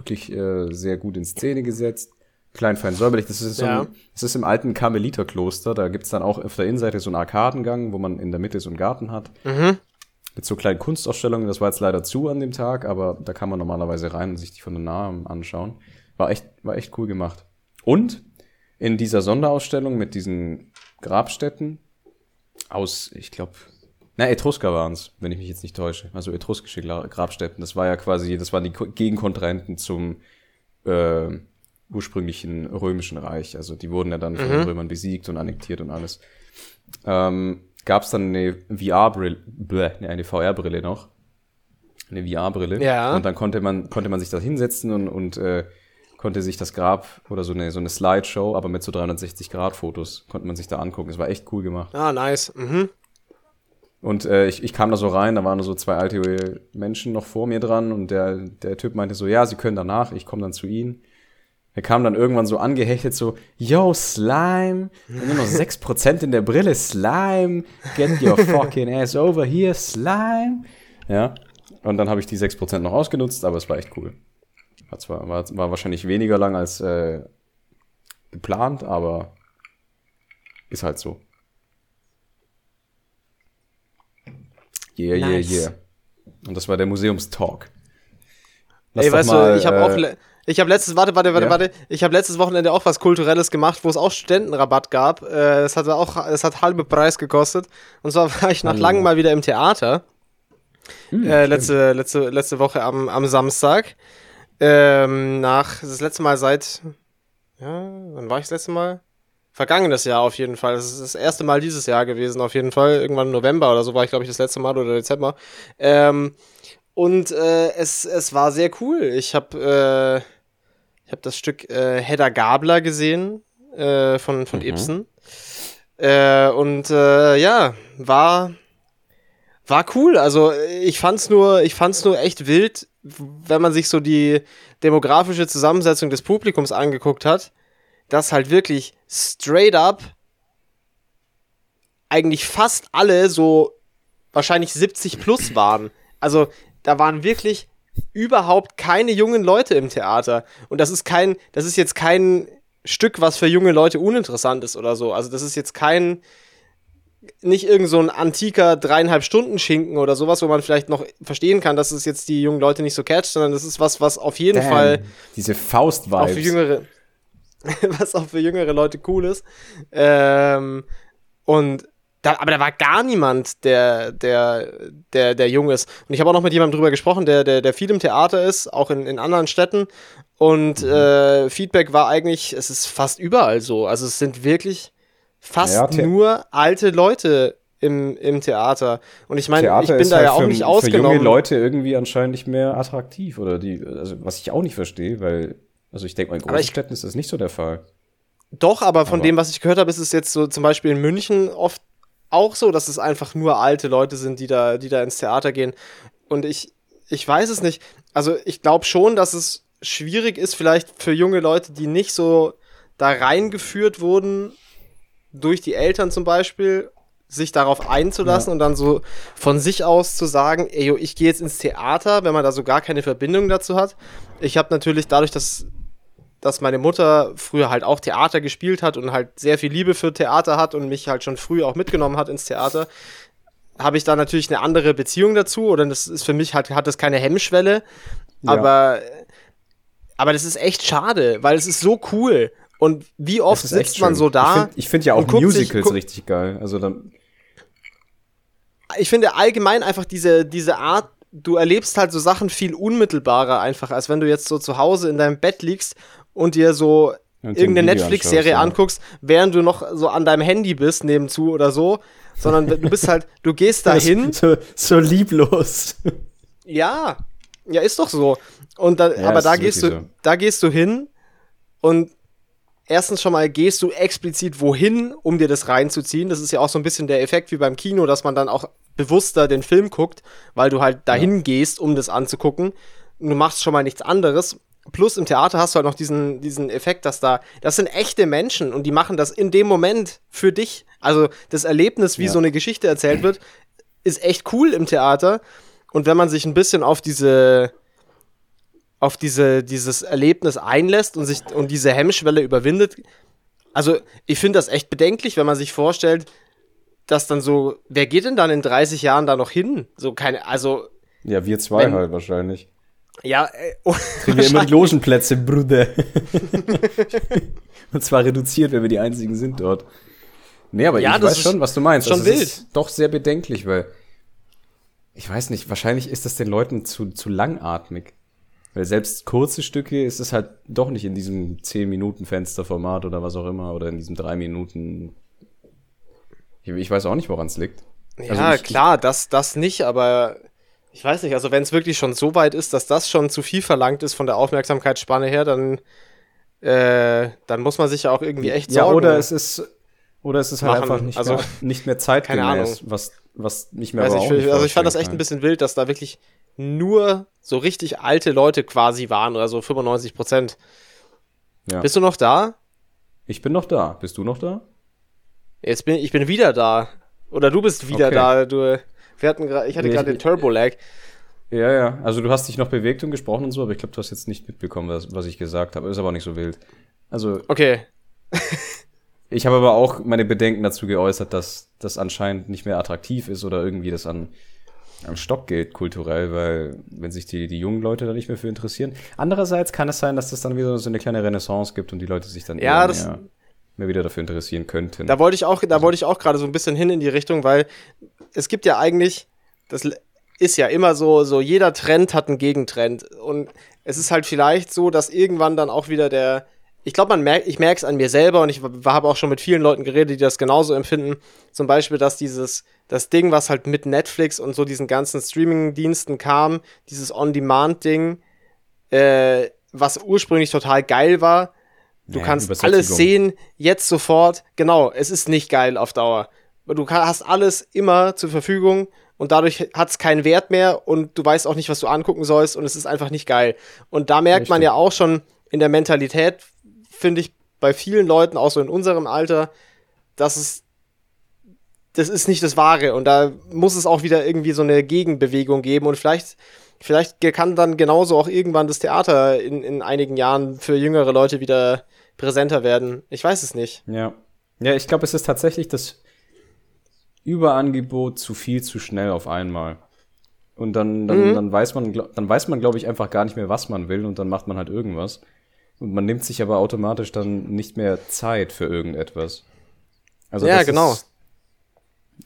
wirklich äh, sehr gut in Szene gesetzt. Klein, fein, säuberlich. Das ist, so ja. ein, das ist im alten Karmeliterkloster. Da gibt's dann auch auf der Innenseite so einen Arkadengang, wo man in der Mitte so einen Garten hat. Mhm. Mit so kleinen Kunstausstellungen. Das war jetzt leider zu an dem Tag, aber da kann man normalerweise rein und sich die von der Nahe anschauen. War echt, war echt cool gemacht. Und in dieser Sonderausstellung mit diesen Grabstätten aus, ich glaube, na, Etrusker waren es, wenn ich mich jetzt nicht täusche. Also etruskische Grabstätten. Das war ja quasi, das waren die Gegenkontrahenten zum äh, ursprünglichen römischen Reich. Also die wurden ja dann von den mhm. Römern besiegt und annektiert und alles. Ähm, Gab es dann eine VR-Brille, eine VR-Brille noch. Eine VR-Brille. Ja. Und dann konnte man, konnte man sich da hinsetzen und, und äh, konnte sich das Grab oder so eine, so eine Slideshow, aber mit so 360-Grad-Fotos, konnte man sich da angucken. Das war echt cool gemacht. Ah, nice. Mhm. Und äh, ich, ich kam da so rein, da waren nur so zwei alte Menschen noch vor mir dran und der, der Typ meinte so, ja, sie können danach, ich komme dann zu ihnen. Er kam dann irgendwann so angehechtet, so, yo, Slime, nur noch 6% in der Brille, Slime, get your fucking ass over here, Slime. Ja, und dann habe ich die 6% noch ausgenutzt, aber es war echt cool. War zwar, war, war wahrscheinlich weniger lang als äh, geplant, aber ist halt so. Yeah, nice. yeah, yeah. Und das war der Museumstalk. Lass Ey, weißt mal, du, ich habe äh, auch ich habe letztes warte, warte, warte, ja. warte, ich habe letztes Wochenende auch was kulturelles gemacht, wo es auch Studentenrabatt gab. Äh, es hat auch es hat halbe Preis gekostet und zwar war ich nach Hallo. langem mal wieder im Theater. Hm, äh, letzte, letzte, letzte Woche am, am Samstag. Ähm, nach das letzte Mal seit ja, wann war ich das letzte Mal? Vergangenes Jahr auf jeden Fall. Das ist das erste Mal dieses Jahr gewesen, auf jeden Fall. Irgendwann im November oder so war ich, glaube ich, das letzte Mal oder Dezember. Ähm, und äh, es, es war sehr cool. Ich habe äh, ich hab das Stück äh, Hedda Gabler gesehen äh, von, von mhm. Ibsen. Äh, und äh, ja, war, war cool. Also ich fand's nur, ich fand's nur echt wild, wenn man sich so die demografische Zusammensetzung des Publikums angeguckt hat dass halt wirklich straight up eigentlich fast alle so wahrscheinlich 70 plus waren. Also da waren wirklich überhaupt keine jungen Leute im Theater. Und das ist kein, das ist jetzt kein Stück, was für junge Leute uninteressant ist oder so. Also das ist jetzt kein, nicht irgend so ein antiker dreieinhalb Stunden Schinken oder sowas, wo man vielleicht noch verstehen kann, dass es jetzt die jungen Leute nicht so catcht, sondern das ist was, was auf jeden Damn, Fall diese Faust-Vibes. Auch für jüngere, was auch für jüngere Leute cool ist. Ähm, und da, aber da war gar niemand, der, der, der, der jung ist. Und ich habe auch noch mit jemandem drüber gesprochen, der, der, der viel im Theater ist, auch in, in anderen Städten. Und mhm. äh, Feedback war eigentlich, es ist fast überall so. Also es sind wirklich fast ja, nur alte Leute im, im Theater. Und ich meine, ich bin da halt ja auch für, nicht ausgenommen. Für junge Leute irgendwie anscheinend nicht mehr attraktiv oder die, also was ich auch nicht verstehe, weil also ich denke, in großen ich, Städten ist das nicht so der Fall. Doch, aber von aber dem, was ich gehört habe, ist es jetzt so zum Beispiel in München oft auch so, dass es einfach nur alte Leute sind, die da, die da ins Theater gehen. Und ich, ich weiß es nicht. Also ich glaube schon, dass es schwierig ist, vielleicht für junge Leute, die nicht so da reingeführt wurden, durch die Eltern zum Beispiel, sich darauf einzulassen ja. und dann so von sich aus zu sagen, ey, yo, ich gehe jetzt ins Theater, wenn man da so gar keine Verbindung dazu hat. Ich habe natürlich dadurch, dass, dass meine Mutter früher halt auch Theater gespielt hat und halt sehr viel Liebe für Theater hat und mich halt schon früh auch mitgenommen hat ins Theater, habe ich da natürlich eine andere Beziehung dazu oder das ist für mich halt, hat das keine Hemmschwelle. Ja. Aber, aber das ist echt schade, weil es ist so cool. Und wie oft sitzt man so da? Ich finde find ja auch Musicals sich, richtig geil. Also dann. Ich finde allgemein einfach diese, diese Art, du erlebst halt so Sachen viel unmittelbarer einfach, als wenn du jetzt so zu Hause in deinem Bett liegst und dir so und irgendeine Netflix-Serie ja. anguckst, während du noch so an deinem Handy bist, nebenzu oder so, sondern du bist halt, du gehst dahin. So, so lieblos. Ja, ja, ist doch so. Und da, ja, aber da gehst du, so. da gehst du hin und erstens schon mal gehst du explizit wohin, um dir das reinzuziehen. Das ist ja auch so ein bisschen der Effekt wie beim Kino, dass man dann auch bewusster den Film guckt, weil du halt dahin ja. gehst, um das anzugucken. Du machst schon mal nichts anderes. Plus im Theater hast du halt noch diesen, diesen Effekt, dass da, das sind echte Menschen und die machen das in dem Moment für dich. Also das Erlebnis, wie ja. so eine Geschichte erzählt wird, ist echt cool im Theater. Und wenn man sich ein bisschen auf diese, auf diese, dieses Erlebnis einlässt und sich und diese Hemmschwelle überwindet, also ich finde das echt bedenklich, wenn man sich vorstellt, dass dann so, wer geht denn dann in 30 Jahren da noch hin? So keine, also. Ja, wir zwei wenn, halt wahrscheinlich. Ja, äh, oh, Kriegen wir immer die Logenplätze, Bruder. und zwar reduziert, wenn wir die einzigen sind dort. Nee, aber ja, ich weiß schon, was du meinst. Schon also, wild. Ist doch sehr bedenklich, weil ich weiß nicht, wahrscheinlich ist das den Leuten zu, zu langatmig. Weil selbst kurze Stücke ist es halt doch nicht in diesem 10-Minuten-Fensterformat oder was auch immer oder in diesem 3 Minuten. Ich, ich weiß auch nicht, woran es liegt. Ja, also ich, klar, das, das nicht, aber ich weiß nicht, also wenn es wirklich schon so weit ist, dass das schon zu viel verlangt ist von der Aufmerksamkeitsspanne her, dann, äh, dann muss man sich ja auch irgendwie echt ja, sorgen. Ja, oder es ist, oder es ist halt machen. einfach nicht, also, mehr, nicht mehr zeitgemäß, was, was nicht mehr also ich, nicht Also ich fand das echt ein bisschen wild, dass da wirklich nur so richtig alte Leute quasi waren oder so 95 Prozent. Ja. Bist du noch da? Ich bin noch da. Bist du noch da? Jetzt bin ich bin wieder da. Oder du bist wieder okay. da. Du, wir hatten grad, ich hatte nee, gerade den Turbo-Lag. Ja, ja. Also du hast dich noch bewegt und gesprochen und so, aber ich glaube, du hast jetzt nicht mitbekommen, was, was ich gesagt habe. Ist aber auch nicht so wild. Also. Okay. ich habe aber auch meine Bedenken dazu geäußert, dass das anscheinend nicht mehr attraktiv ist oder irgendwie das an am Stock geht kulturell, weil wenn sich die, die jungen Leute da nicht mehr für interessieren. Andererseits kann es sein, dass das dann wieder so eine kleine Renaissance gibt und die Leute sich dann ja, das, mehr, mehr wieder dafür interessieren könnten. Da wollte ich auch, da wollte ich auch gerade so ein bisschen hin in die Richtung, weil es gibt ja eigentlich, das ist ja immer so, so jeder Trend hat einen Gegentrend. Und es ist halt vielleicht so, dass irgendwann dann auch wieder der, ich glaube, man merkt, ich merke es an mir selber und ich habe auch schon mit vielen Leuten geredet, die das genauso empfinden. Zum Beispiel, dass dieses, das Ding, was halt mit Netflix und so diesen ganzen Streaming-Diensten kam, dieses On-Demand-Ding, äh, was ursprünglich total geil war. Du ja, kannst alles sehen, jetzt sofort. Genau, es ist nicht geil auf Dauer. Du hast alles immer zur Verfügung und dadurch hat es keinen Wert mehr und du weißt auch nicht, was du angucken sollst und es ist einfach nicht geil. Und da merkt Richtig. man ja auch schon in der Mentalität finde ich, bei vielen Leuten, auch so in unserem Alter, dass es das ist nicht das Wahre und da muss es auch wieder irgendwie so eine Gegenbewegung geben und vielleicht, vielleicht kann dann genauso auch irgendwann das Theater in, in einigen Jahren für jüngere Leute wieder präsenter werden. Ich weiß es nicht. Ja. Ja, ich glaube, es ist tatsächlich das Überangebot zu viel zu schnell auf einmal. Und dann, dann, mhm. dann weiß man, dann weiß man, glaube ich, einfach gar nicht mehr, was man will und dann macht man halt irgendwas. Und man nimmt sich aber automatisch dann nicht mehr Zeit für irgendetwas. Also ja, genau. Ist,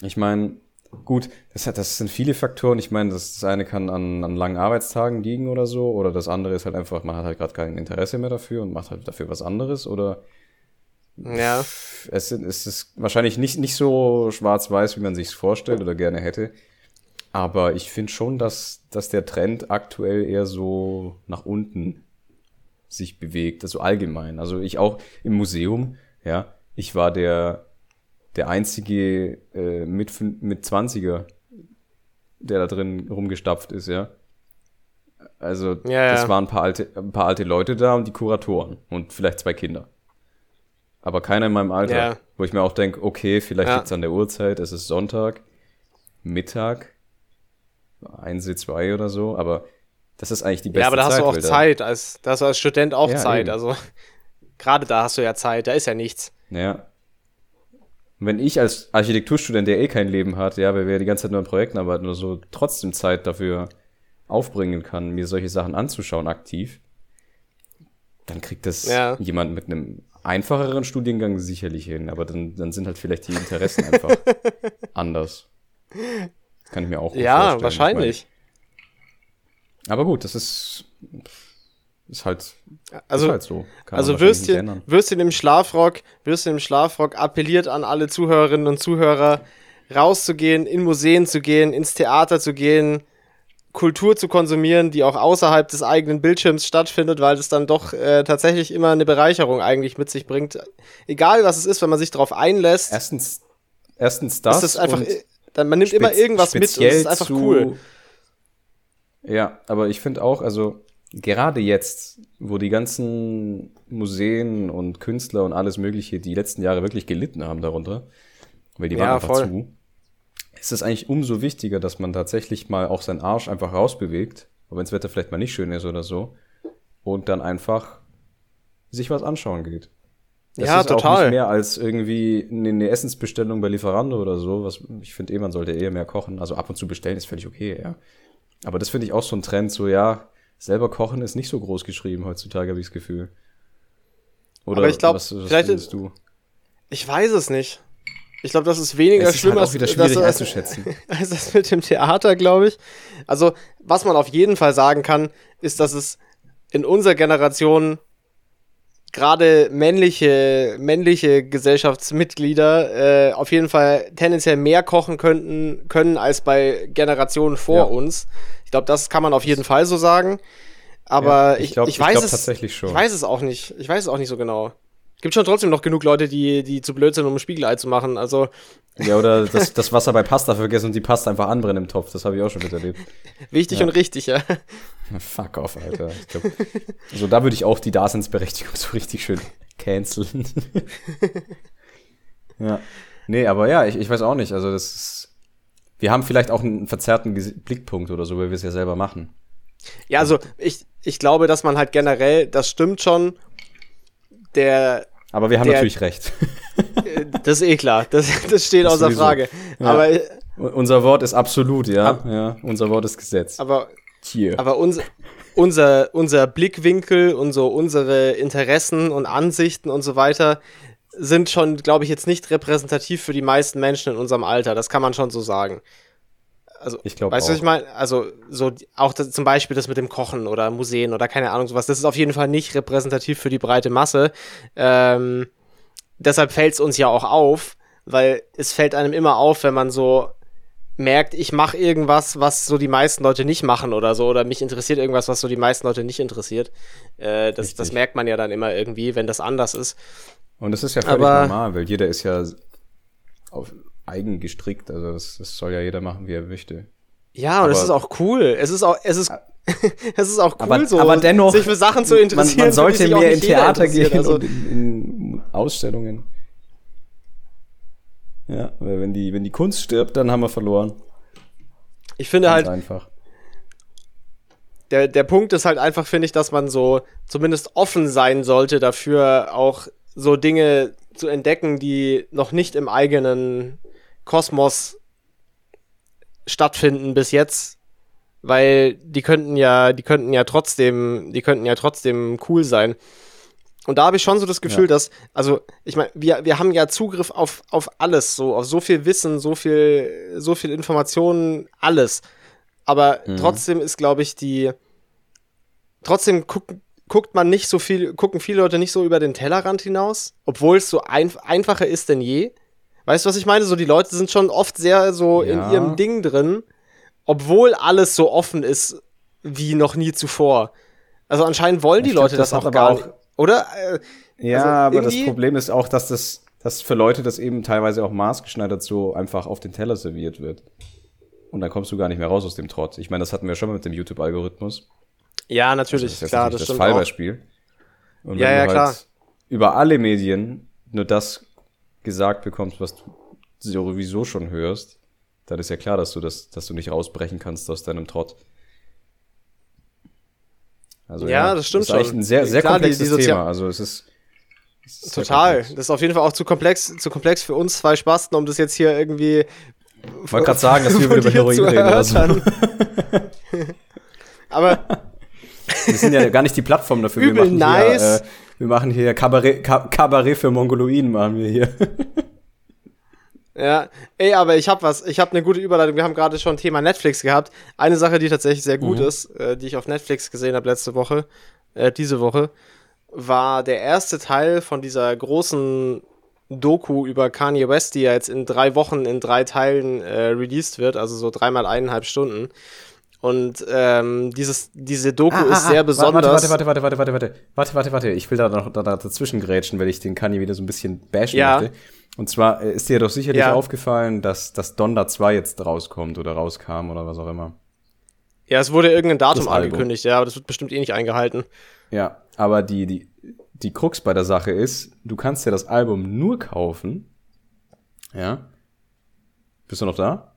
ich meine, gut, das, hat, das sind viele Faktoren. Ich meine, das, das eine kann an, an langen Arbeitstagen liegen oder so, oder das andere ist halt einfach, man hat halt gerade kein Interesse mehr dafür und macht halt dafür was anderes, oder ja. Es, es ist wahrscheinlich nicht, nicht so schwarz-weiß, wie man sich vorstellt oder gerne hätte. Aber ich finde schon, dass, dass der Trend aktuell eher so nach unten sich bewegt, also allgemein. Also ich auch im Museum, ja, ich war der der einzige äh, mit, mit 20er, der da drin rumgestapft ist, ja. Also, ja, das waren ein paar, alte, ein paar alte Leute da und die Kuratoren und vielleicht zwei Kinder. Aber keiner in meinem Alter, ja. wo ich mir auch denke, okay, vielleicht ja. liegt es an der Uhrzeit, es ist Sonntag, Mittag, eins, zwei oder so, aber das ist eigentlich die beste Zeit. Ja, aber da hast Zeit, du auch Zeit, als, da hast du als Student auch ja, Zeit, eben. also gerade da hast du ja Zeit, da ist ja nichts. Ja. Und wenn ich als Architekturstudent, der eh kein Leben hat, ja, weil wir die ganze Zeit nur an Projekten arbeiten oder so, trotzdem Zeit dafür aufbringen kann, mir solche Sachen anzuschauen aktiv, dann kriegt das ja. jemand mit einem einfacheren Studiengang sicherlich hin, aber dann, dann sind halt vielleicht die Interessen einfach anders. Das kann ich mir auch ja, vorstellen. Ja, wahrscheinlich. Ich mein, aber gut, das ist ist halt, also, ist halt so. Kann also Würstchen, Würstchen im Schlafrock, Würstchen im Schlafrock appelliert an alle Zuhörerinnen und Zuhörer, rauszugehen, in Museen zu gehen, ins Theater zu gehen, Kultur zu konsumieren, die auch außerhalb des eigenen Bildschirms stattfindet, weil es dann doch äh, tatsächlich immer eine Bereicherung eigentlich mit sich bringt. Egal was es ist, wenn man sich darauf einlässt. Erstens, erstens das. Ist das einfach, dann, man nimmt immer irgendwas mit und es ist einfach zu, cool. Ja, aber ich finde auch, also gerade jetzt, wo die ganzen Museen und Künstler und alles Mögliche die letzten Jahre wirklich gelitten haben darunter, weil die ja, waren einfach voll. zu, ist es eigentlich umso wichtiger, dass man tatsächlich mal auch seinen Arsch einfach rausbewegt, auch wenn das Wetter vielleicht mal nicht schön ist oder so, und dann einfach sich was anschauen geht. Das ja, ist total. auch nicht mehr als irgendwie eine Essensbestellung bei Lieferando oder so. Was ich finde eh, man sollte eher mehr kochen. Also ab und zu bestellen ist völlig okay, ja. Aber das finde ich auch so ein Trend, so ja, selber kochen ist nicht so groß geschrieben heutzutage, habe ich das Gefühl. Oder Aber ich glaube, vielleicht ist du? Ich weiß es nicht. Ich glaube, das ist weniger es ist schlimm, halt auch wieder schwierig als, einzuschätzen. als das mit dem Theater, glaube ich. Also, was man auf jeden Fall sagen kann, ist, dass es in unserer Generation gerade männliche, männliche Gesellschaftsmitglieder äh, auf jeden Fall tendenziell mehr kochen könnten, können als bei Generationen vor ja. uns. Ich glaube, das kann man auf jeden Fall so sagen. Aber ja, ich, ich, glaub, ich, weiß ich glaub es tatsächlich schon. Ich weiß es auch nicht. Ich weiß es auch nicht so genau. Gibt schon trotzdem noch genug Leute, die, die zu blöd sind, um ein Spiegelei zu machen. Also. Ja, oder das, das Wasser bei Pasta vergessen und die Pasta einfach anbrennen im Topf. Das habe ich auch schon miterlebt. Wichtig ja. und richtig, ja. Fuck off, Alter. Glaub, also da würde ich auch die Daseinsberechtigung so richtig schön canceln. ja. Nee, aber ja, ich, ich weiß auch nicht. Also das ist. Wir haben vielleicht auch einen verzerrten Blickpunkt oder so, weil wir es ja selber machen. Ja, also ich, ich glaube, dass man halt generell, das stimmt schon, der aber wir haben der, natürlich recht. das ist eh klar, das, das steht das außer sowieso. Frage. Ja. Aber unser Wort ist absolut, ja. Ab, ja. Unser Wort ist Gesetz. Aber, Hier. aber unser, unser, unser Blickwinkel und so unsere Interessen und Ansichten und so weiter sind schon, glaube ich, jetzt nicht repräsentativ für die meisten Menschen in unserem Alter. Das kann man schon so sagen. Also, ich glaube Weißt du, was ich meine? Also, so auch das, zum Beispiel das mit dem Kochen oder Museen oder keine Ahnung, sowas. Das ist auf jeden Fall nicht repräsentativ für die breite Masse. Ähm, deshalb fällt es uns ja auch auf, weil es fällt einem immer auf, wenn man so merkt, ich mache irgendwas, was so die meisten Leute nicht machen oder so, oder mich interessiert irgendwas, was so die meisten Leute nicht interessiert. Äh, das, das merkt man ja dann immer irgendwie, wenn das anders ist. Und das ist ja völlig Aber, normal, weil jeder ist ja auf, eigen gestrickt. Also das, das soll ja jeder machen, wie er möchte. Ja, und es ist auch cool. Es ist auch, es ist, es ist auch cool, aber, so, aber dennoch, sich für Sachen zu interessieren. Man, man sollte mehr in Theater gehen also. und in, in, Ausstellungen. Ja, weil wenn die, wenn die Kunst stirbt, dann haben wir verloren. Ich finde Ganz halt. Einfach. Der, der Punkt ist halt einfach, finde ich, dass man so zumindest offen sein sollte dafür, auch so Dinge zu entdecken, die noch nicht im eigenen Kosmos stattfinden bis jetzt, weil die könnten ja, die könnten ja trotzdem, die könnten ja trotzdem cool sein. Und da habe ich schon so das Gefühl, ja. dass, also, ich meine, wir, wir haben ja Zugriff auf, auf alles, so, auf so viel Wissen, so viel, so viel Informationen, alles. Aber mhm. trotzdem ist, glaube ich, die, trotzdem gucken, guckt man nicht so viel, gucken viele Leute nicht so über den Tellerrand hinaus, obwohl es so ein, einfacher ist denn je. Weißt du, was ich meine? So, die Leute sind schon oft sehr so ja. in ihrem Ding drin, obwohl alles so offen ist wie noch nie zuvor. Also anscheinend wollen die ich Leute glaub, das, das auch gar nicht. Oder? Äh, ja, also aber das Problem ist auch, dass das, dass für Leute das eben teilweise auch maßgeschneidert so einfach auf den Teller serviert wird. Und dann kommst du gar nicht mehr raus aus dem Trott. Ich meine, das hatten wir schon mal mit dem YouTube-Algorithmus. Ja, natürlich, das ist klar, das, das Fallbeispiel. Und ja, ja, halt klar. Über alle Medien nur das gesagt bekommst, was du sowieso schon hörst, dann ist ja klar, dass du das, dass du nicht rausbrechen kannst aus deinem Trott. Also, ja, ja das stimmt das ist schon. ein sehr, sehr klar, komplexes die, die Thema. Also es ist, total. Das ist auf jeden Fall auch zu komplex, zu komplex für uns zwei Spasten, um das jetzt hier irgendwie. Ich wollte gerade sagen, dass wir über Heroin reden. Also. Aber wir sind ja gar nicht die Plattform dafür. Übel wir machen nice. Hier, äh, wir machen hier Kabarett, Kabarett für Mongoloiden, machen wir hier. Ja, ey, aber ich habe was, ich habe eine gute Überleitung. Wir haben gerade schon Thema Netflix gehabt. Eine Sache, die tatsächlich sehr gut mhm. ist, äh, die ich auf Netflix gesehen habe letzte Woche, äh, diese Woche, war der erste Teil von dieser großen Doku über Kanye West, die ja jetzt in drei Wochen in drei Teilen äh, released wird, also so dreimal eineinhalb Stunden. Und ähm, dieses, diese Doku ah, ist ah, sehr ah, besonders. Warte, warte, warte, warte, warte, warte, warte, warte, warte. Ich will da noch da, da dazwischen grätschen, weil ich den Kanye wieder so ein bisschen bashen ja. möchte. Und zwar äh, ist dir doch sicherlich ja. aufgefallen, dass das Donda 2 jetzt rauskommt oder rauskam oder was auch immer. Ja, es wurde irgendein Datum angekündigt, ja, aber das wird bestimmt eh nicht eingehalten. Ja, aber die, die, die Krux bei der Sache ist, du kannst ja das Album nur kaufen. Ja. Bist du noch da?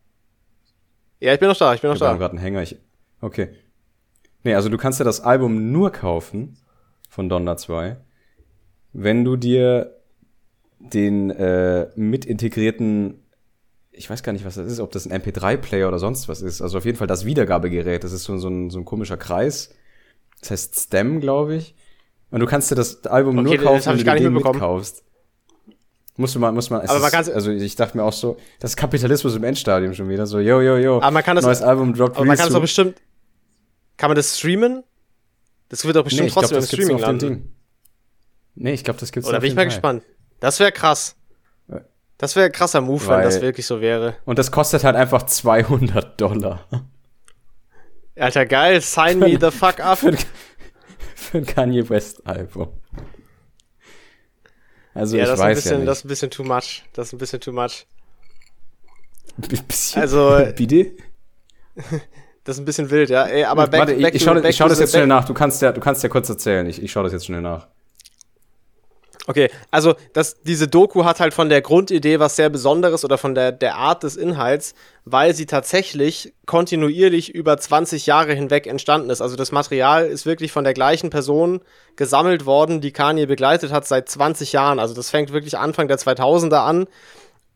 Ja, ich bin noch da, ich bin noch ich da. Ich gerade einen Hänger. Ich, okay. Nee, also du kannst ja das Album nur kaufen von Donda 2, wenn du dir den äh, mit integrierten, ich weiß gar nicht, was das ist, ob das ein MP3-Player oder sonst was ist. Also auf jeden Fall das Wiedergabegerät. Das ist so, so, ein, so ein komischer Kreis. Das heißt Stem, glaube ich. Und du kannst dir das Album okay, nur kaufen, wenn du den mitkaufst. Musst du mal, muss man, aber man ist, also ich dachte mir auch so, das ist Kapitalismus im Endstadium schon wieder, so, yo, yo, yo. Aber man kann das, neues Album droppt Aber man kann das doch bestimmt, kann man das streamen? Das wird doch bestimmt nee, trotzdem glaub, im Streaming landen. Nee, ich glaube, das gibt's Oder bin ich mal Teil. gespannt. Das wäre krass. Das wäre krasser Move, Weil, wenn das wirklich so wäre. Und das kostet halt einfach 200 Dollar. Alter, geil. Sign me the fuck up. Für, für ein Kanye West Album. Also ja, ich das weiß bisschen, ja nicht. Das ist ein bisschen too much. Das ist ein bisschen too much. bisschen, also, bitte? Das ist ein bisschen wild, ja. Ey, aber back, Warte, ich, back ich, ich schau das jetzt schnell nach. Du kannst ja, du kannst ja kurz erzählen. Ich, ich schau das jetzt schnell nach. Okay, also das, diese Doku hat halt von der Grundidee was sehr Besonderes oder von der, der Art des Inhalts, weil sie tatsächlich kontinuierlich über 20 Jahre hinweg entstanden ist. Also das Material ist wirklich von der gleichen Person gesammelt worden, die Kanye begleitet hat seit 20 Jahren. Also das fängt wirklich Anfang der 2000er an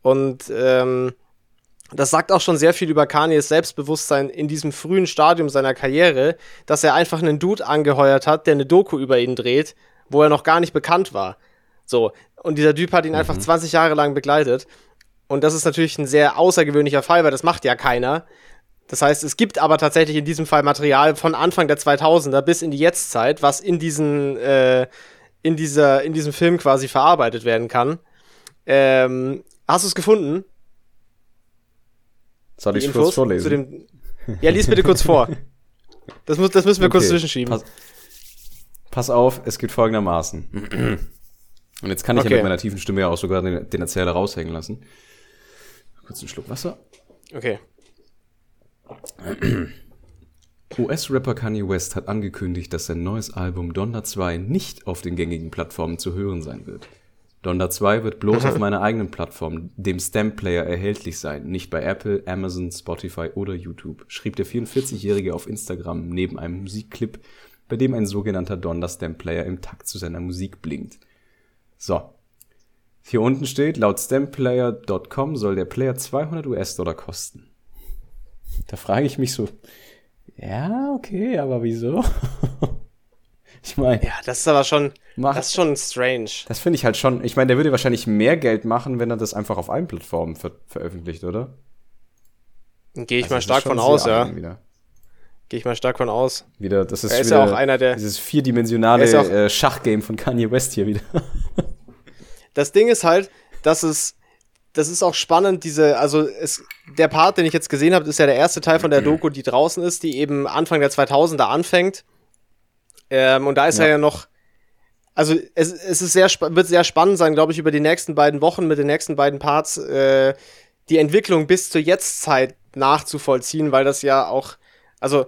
und ähm, das sagt auch schon sehr viel über Kanyes Selbstbewusstsein in diesem frühen Stadium seiner Karriere, dass er einfach einen Dude angeheuert hat, der eine Doku über ihn dreht, wo er noch gar nicht bekannt war. So. Und dieser Typ hat ihn mhm. einfach 20 Jahre lang begleitet. Und das ist natürlich ein sehr außergewöhnlicher Fall, weil das macht ja keiner. Das heißt, es gibt aber tatsächlich in diesem Fall Material von Anfang der 2000er bis in die Jetztzeit, was in diesen, äh, in dieser, in diesem Film quasi verarbeitet werden kann. Ähm, hast du es gefunden? Soll ich kurz vorlesen? Dem, ja, lies bitte kurz vor. Das, muss, das müssen wir okay. kurz zwischenschieben. Pass, pass auf, es geht folgendermaßen. Und jetzt kann ich okay. ja mit meiner tiefen Stimme ja auch sogar den, den Erzähler raushängen lassen. Kurz einen Schluck Wasser. Okay. US-Rapper Kanye West hat angekündigt, dass sein neues Album Donda 2 nicht auf den gängigen Plattformen zu hören sein wird. Donda 2 wird bloß auf meiner eigenen Plattform, dem Stamp Player, erhältlich sein, nicht bei Apple, Amazon, Spotify oder YouTube, schrieb der 44-Jährige auf Instagram neben einem Musikclip, bei dem ein sogenannter Donda Stamp Player im Takt zu seiner Musik blinkt. So. Hier unten steht, laut stemplayer.com soll der Player 200 US-Dollar kosten. Da frage ich mich so, ja, okay, aber wieso? ich meine. Ja, das ist aber schon, mach, das ist schon strange. Das finde ich halt schon, ich meine, der würde wahrscheinlich mehr Geld machen, wenn er das einfach auf allen Plattformen ver veröffentlicht, oder? Gehe ich also mal stark von aus, ja. Gehe ich mal stark von aus. Wieder, das ist, er ist wieder ja auch einer der. Dieses vierdimensionale äh, Schachgame von Kanye West hier wieder. Das Ding ist halt, dass es. Das ist auch spannend, diese, also es, der Part, den ich jetzt gesehen habe, ist ja der erste Teil von der Doku, die draußen ist, die eben Anfang der 2000er anfängt. Ähm, und da ist ja. er ja noch, also es, es ist sehr, wird sehr spannend sein, glaube ich, über die nächsten beiden Wochen mit den nächsten beiden Parts äh, die Entwicklung bis zur Jetztzeit nachzuvollziehen, weil das ja auch, also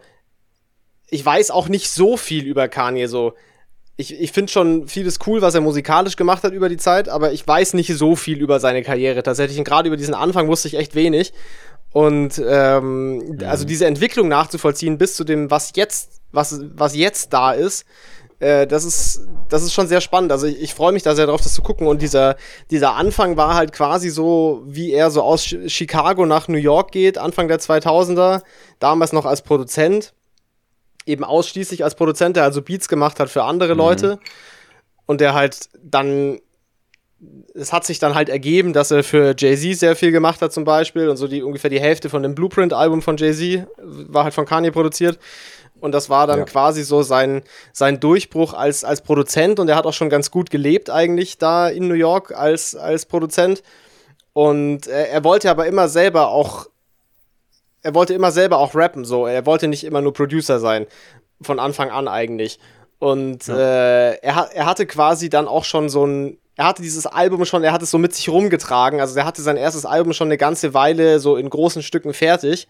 ich weiß auch nicht so viel über Kanye so. Ich, ich finde schon vieles cool, was er musikalisch gemacht hat über die Zeit, aber ich weiß nicht so viel über seine Karriere tatsächlich. Und gerade über diesen Anfang wusste ich echt wenig. Und ähm, mhm. also diese Entwicklung nachzuvollziehen bis zu dem, was jetzt, was, was jetzt da ist, äh, das ist, das ist schon sehr spannend. Also ich, ich freue mich da sehr drauf, das zu gucken. Und dieser, dieser Anfang war halt quasi so, wie er so aus Chicago nach New York geht, Anfang der 2000er, damals noch als Produzent, eben ausschließlich als Produzent, der also Beats gemacht hat für andere mhm. Leute. Und der halt dann es hat sich dann halt ergeben, dass er für Jay-Z sehr viel gemacht hat zum Beispiel und so die ungefähr die Hälfte von dem Blueprint-Album von Jay-Z war halt von Kanye produziert und das war dann ja. quasi so sein, sein Durchbruch als, als Produzent und er hat auch schon ganz gut gelebt eigentlich da in New York als, als Produzent und er, er wollte aber immer selber auch er wollte immer selber auch rappen so, er wollte nicht immer nur Producer sein von Anfang an eigentlich und ja. äh, er, er hatte quasi dann auch schon so ein er hatte dieses Album schon, er hat es so mit sich rumgetragen. Also er hatte sein erstes Album schon eine ganze Weile so in großen Stücken fertig.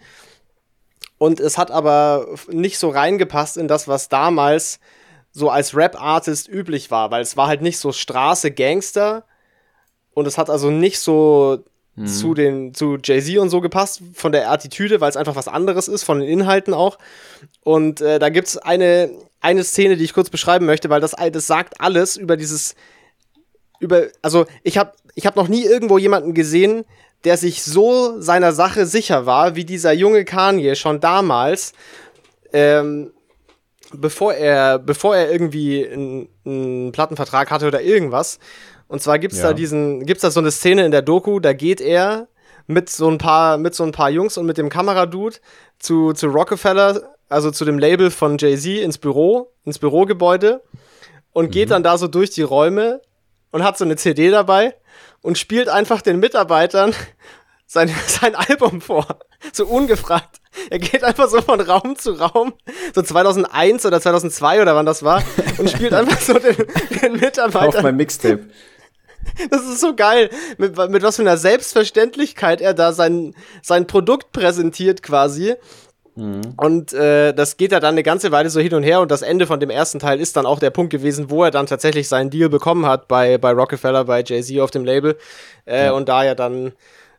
Und es hat aber nicht so reingepasst in das, was damals so als Rap-Artist üblich war, weil es war halt nicht so Straße Gangster und es hat also nicht so mhm. zu den zu Jay-Z und so gepasst von der Attitüde, weil es einfach was anderes ist, von den Inhalten auch. Und äh, da gibt es eine, eine Szene, die ich kurz beschreiben möchte, weil das, das sagt alles über dieses über, also ich habe ich hab noch nie irgendwo jemanden gesehen, der sich so seiner Sache sicher war, wie dieser junge Kanye schon damals, ähm, bevor er, bevor er irgendwie einen, einen Plattenvertrag hatte oder irgendwas. Und zwar gibt's ja. da diesen, gibt's da so eine Szene in der Doku, da geht er mit so ein paar, mit so ein paar Jungs und mit dem Kameradude zu, zu Rockefeller, also zu dem Label von Jay-Z ins Büro, ins Bürogebäude und mhm. geht dann da so durch die Räume und hat so eine CD dabei und spielt einfach den Mitarbeitern sein, sein Album vor. So ungefragt. Er geht einfach so von Raum zu Raum, so 2001 oder 2002 oder wann das war, und spielt einfach so den, den Mitarbeitern. Auf mein Mixtape. Das ist so geil, mit, mit was für einer Selbstverständlichkeit er da sein, sein Produkt präsentiert quasi. Mhm. Und äh, das geht ja dann eine ganze Weile so hin und her und das Ende von dem ersten Teil ist dann auch der Punkt gewesen, wo er dann tatsächlich seinen Deal bekommen hat bei, bei Rockefeller, bei Jay-Z auf dem Label äh, ja. und da ja dann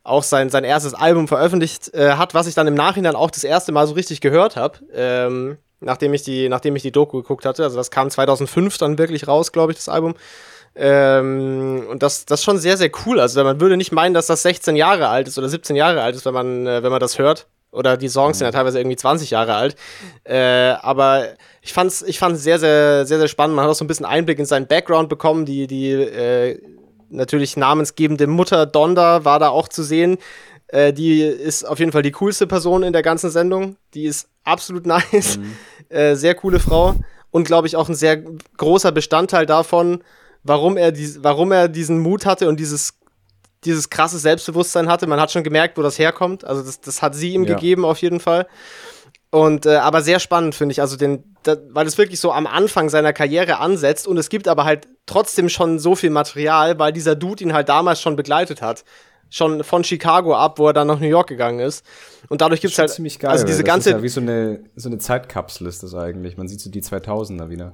auch sein, sein erstes Album veröffentlicht äh, hat, was ich dann im Nachhinein auch das erste Mal so richtig gehört habe, ähm, nachdem, ich die, nachdem ich die Doku geguckt hatte. Also das kam 2005 dann wirklich raus, glaube ich, das Album. Ähm, und das, das ist schon sehr, sehr cool. Also man würde nicht meinen, dass das 16 Jahre alt ist oder 17 Jahre alt ist, wenn man, äh, wenn man das hört. Oder die Songs sind ja mhm. teilweise irgendwie 20 Jahre alt. Äh, aber ich fand's, ich fand's sehr, sehr, sehr, sehr spannend. Man hat auch so ein bisschen Einblick in seinen Background bekommen. Die, die äh, natürlich namensgebende Mutter Donda war da auch zu sehen. Äh, die ist auf jeden Fall die coolste Person in der ganzen Sendung. Die ist absolut nice. Mhm. Äh, sehr coole Frau. Und glaube ich auch ein sehr großer Bestandteil davon, warum er, die, warum er diesen Mut hatte und dieses dieses krasse Selbstbewusstsein hatte. Man hat schon gemerkt, wo das herkommt. Also das, das hat sie ihm ja. gegeben auf jeden Fall. Und äh, aber sehr spannend finde ich, also den, da, weil es wirklich so am Anfang seiner Karriere ansetzt und es gibt aber halt trotzdem schon so viel Material, weil dieser Dude ihn halt damals schon begleitet hat, schon von Chicago ab, wo er dann nach New York gegangen ist. Und dadurch gibt es halt ziemlich geil, also diese ganze ist ja wie so eine so eine Zeitkapsel ist das eigentlich. Man sieht so die 2000er wieder.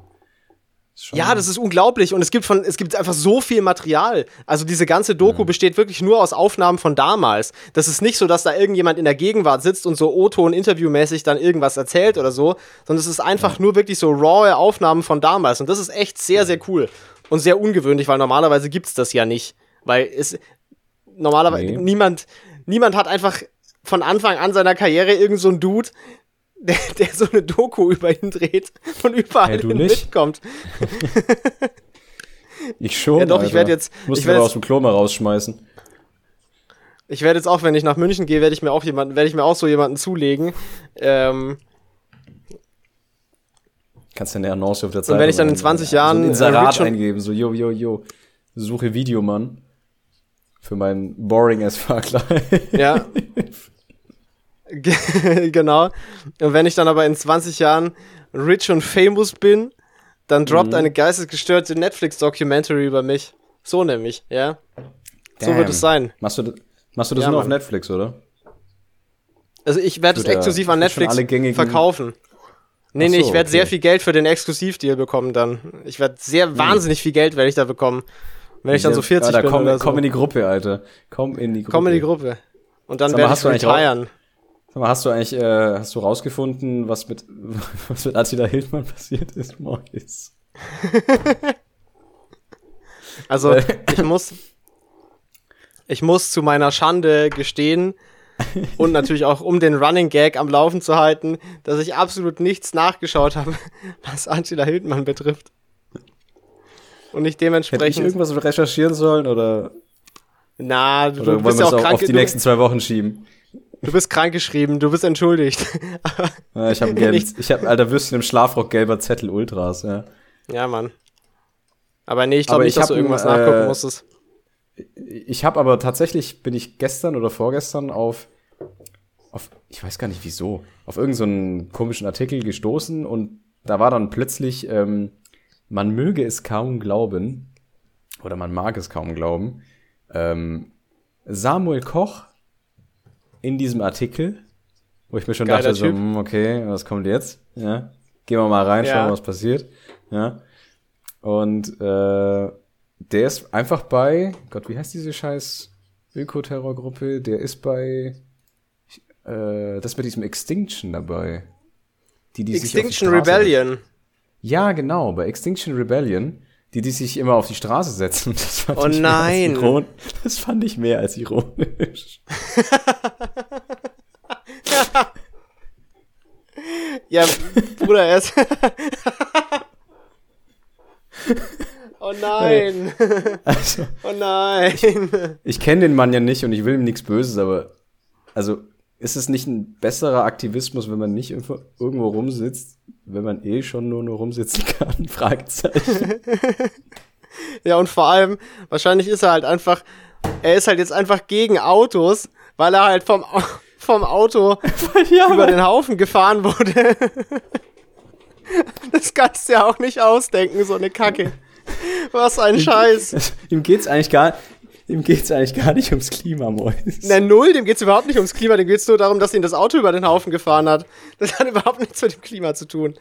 Ja, das ist unglaublich und es gibt von es gibt einfach so viel Material. Also diese ganze Doku mhm. besteht wirklich nur aus Aufnahmen von damals. Das ist nicht so, dass da irgendjemand in der Gegenwart sitzt und so O-Ton interviewmäßig dann irgendwas erzählt oder so, sondern es ist einfach ja. nur wirklich so raw Aufnahmen von damals und das ist echt sehr sehr cool und sehr ungewöhnlich, weil normalerweise gibt's das ja nicht, weil es normalerweise nee. niemand niemand hat einfach von Anfang an seiner Karriere irgend so ein Dude, der, der so eine Doku über ihn dreht und überall hey, mitkommt. ich schon. Ja, doch, Alter. ich werde jetzt. Musst ich werd aus dem Klo mal rausschmeißen. Ich werde jetzt auch, wenn ich nach München gehe, werde ich mir auch jemanden, werde ich mir auch so jemanden zulegen. Ähm, Kannst du eine Annonce auf der Zeit. Und wenn ich dann in 20 Jahren so ein Inserat äh, eingeben, so yo yo yo, suche Videomann für meinen boring as fuck Ja. genau. Und wenn ich dann aber in 20 Jahren rich und famous bin, dann droppt mhm. eine geistesgestörte Netflix-Documentary über mich. So nämlich, ja. Damn. So wird es sein. Machst du, machst du das ja, nur Mann. auf Netflix, oder? Also ich werde es exklusiv an Netflix verkaufen. Nee, so, nee, ich werde okay. sehr viel Geld für den Exklusivdeal bekommen dann. Ich werde sehr hm. wahnsinnig viel Geld werde ich da bekommen. Wenn ich dann so 40 ja, bin komm, oder so. komm in die Gruppe, Alter. Komm in die Gruppe. Komm in die Gruppe. Und dann werde ich retiren. Mal, hast du eigentlich, äh, hast du rausgefunden, was mit, was mit Attila Hildmann passiert ist, Morris? also, ich muss, ich muss zu meiner Schande gestehen, und natürlich auch um den Running Gag am Laufen zu halten, dass ich absolut nichts nachgeschaut habe, was Angela Hildmann betrifft. Und ich dementsprechend. Hätte ich irgendwas recherchieren sollen oder? Na, du, oder du bist ja auch krank. auf die nächsten zwei Wochen schieben. Du bist krankgeschrieben, du bist entschuldigt. ja, ich habe gelb, ich habe alter Würstchen im Schlafrock gelber Zettel Ultras, ja. Ja, Mann. Aber nee, ich glaube nicht, dass du irgendwas äh, nachgucken musstest. Ich habe aber tatsächlich bin ich gestern oder vorgestern auf auf ich weiß gar nicht wieso auf irgendeinen so komischen Artikel gestoßen und da war dann plötzlich ähm, man möge es kaum glauben oder man mag es kaum glauben ähm, Samuel Koch in diesem Artikel, wo ich mir schon Geiler dachte, so, hm, okay, was kommt jetzt? Ja, gehen wir mal rein, ja. schauen, was passiert. Ja. Und äh, der ist einfach bei, Gott, wie heißt diese scheiß Öko-Terrorgruppe? Der ist bei, äh, das mit diesem Extinction dabei. Die, die Extinction Rebellion. Ja, genau, bei Extinction Rebellion die, die sich immer auf die Straße setzen. Das fand oh ich nein. Das fand ich mehr als ironisch. ja, Bruder, er ist. oh nein. Also, oh nein. Ich, ich kenne den Mann ja nicht und ich will ihm nichts Böses, aber also ist es nicht ein besserer Aktivismus, wenn man nicht irgendwo rumsitzt, wenn man eh schon nur nur rumsitzen kann? Fragezeichen. ja, und vor allem, wahrscheinlich ist er halt einfach, er ist halt jetzt einfach gegen Autos, weil er halt vom, vom Auto ja. über den Haufen gefahren wurde. das kannst du ja auch nicht ausdenken, so eine Kacke. Was ein Scheiß. Ihm geht's eigentlich gar, dem geht es eigentlich gar nicht ums Klima, Mois. Na, null, dem geht es überhaupt nicht ums Klima. Dem geht es nur darum, dass ihn das Auto über den Haufen gefahren hat. Das hat überhaupt nichts mit dem Klima zu tun.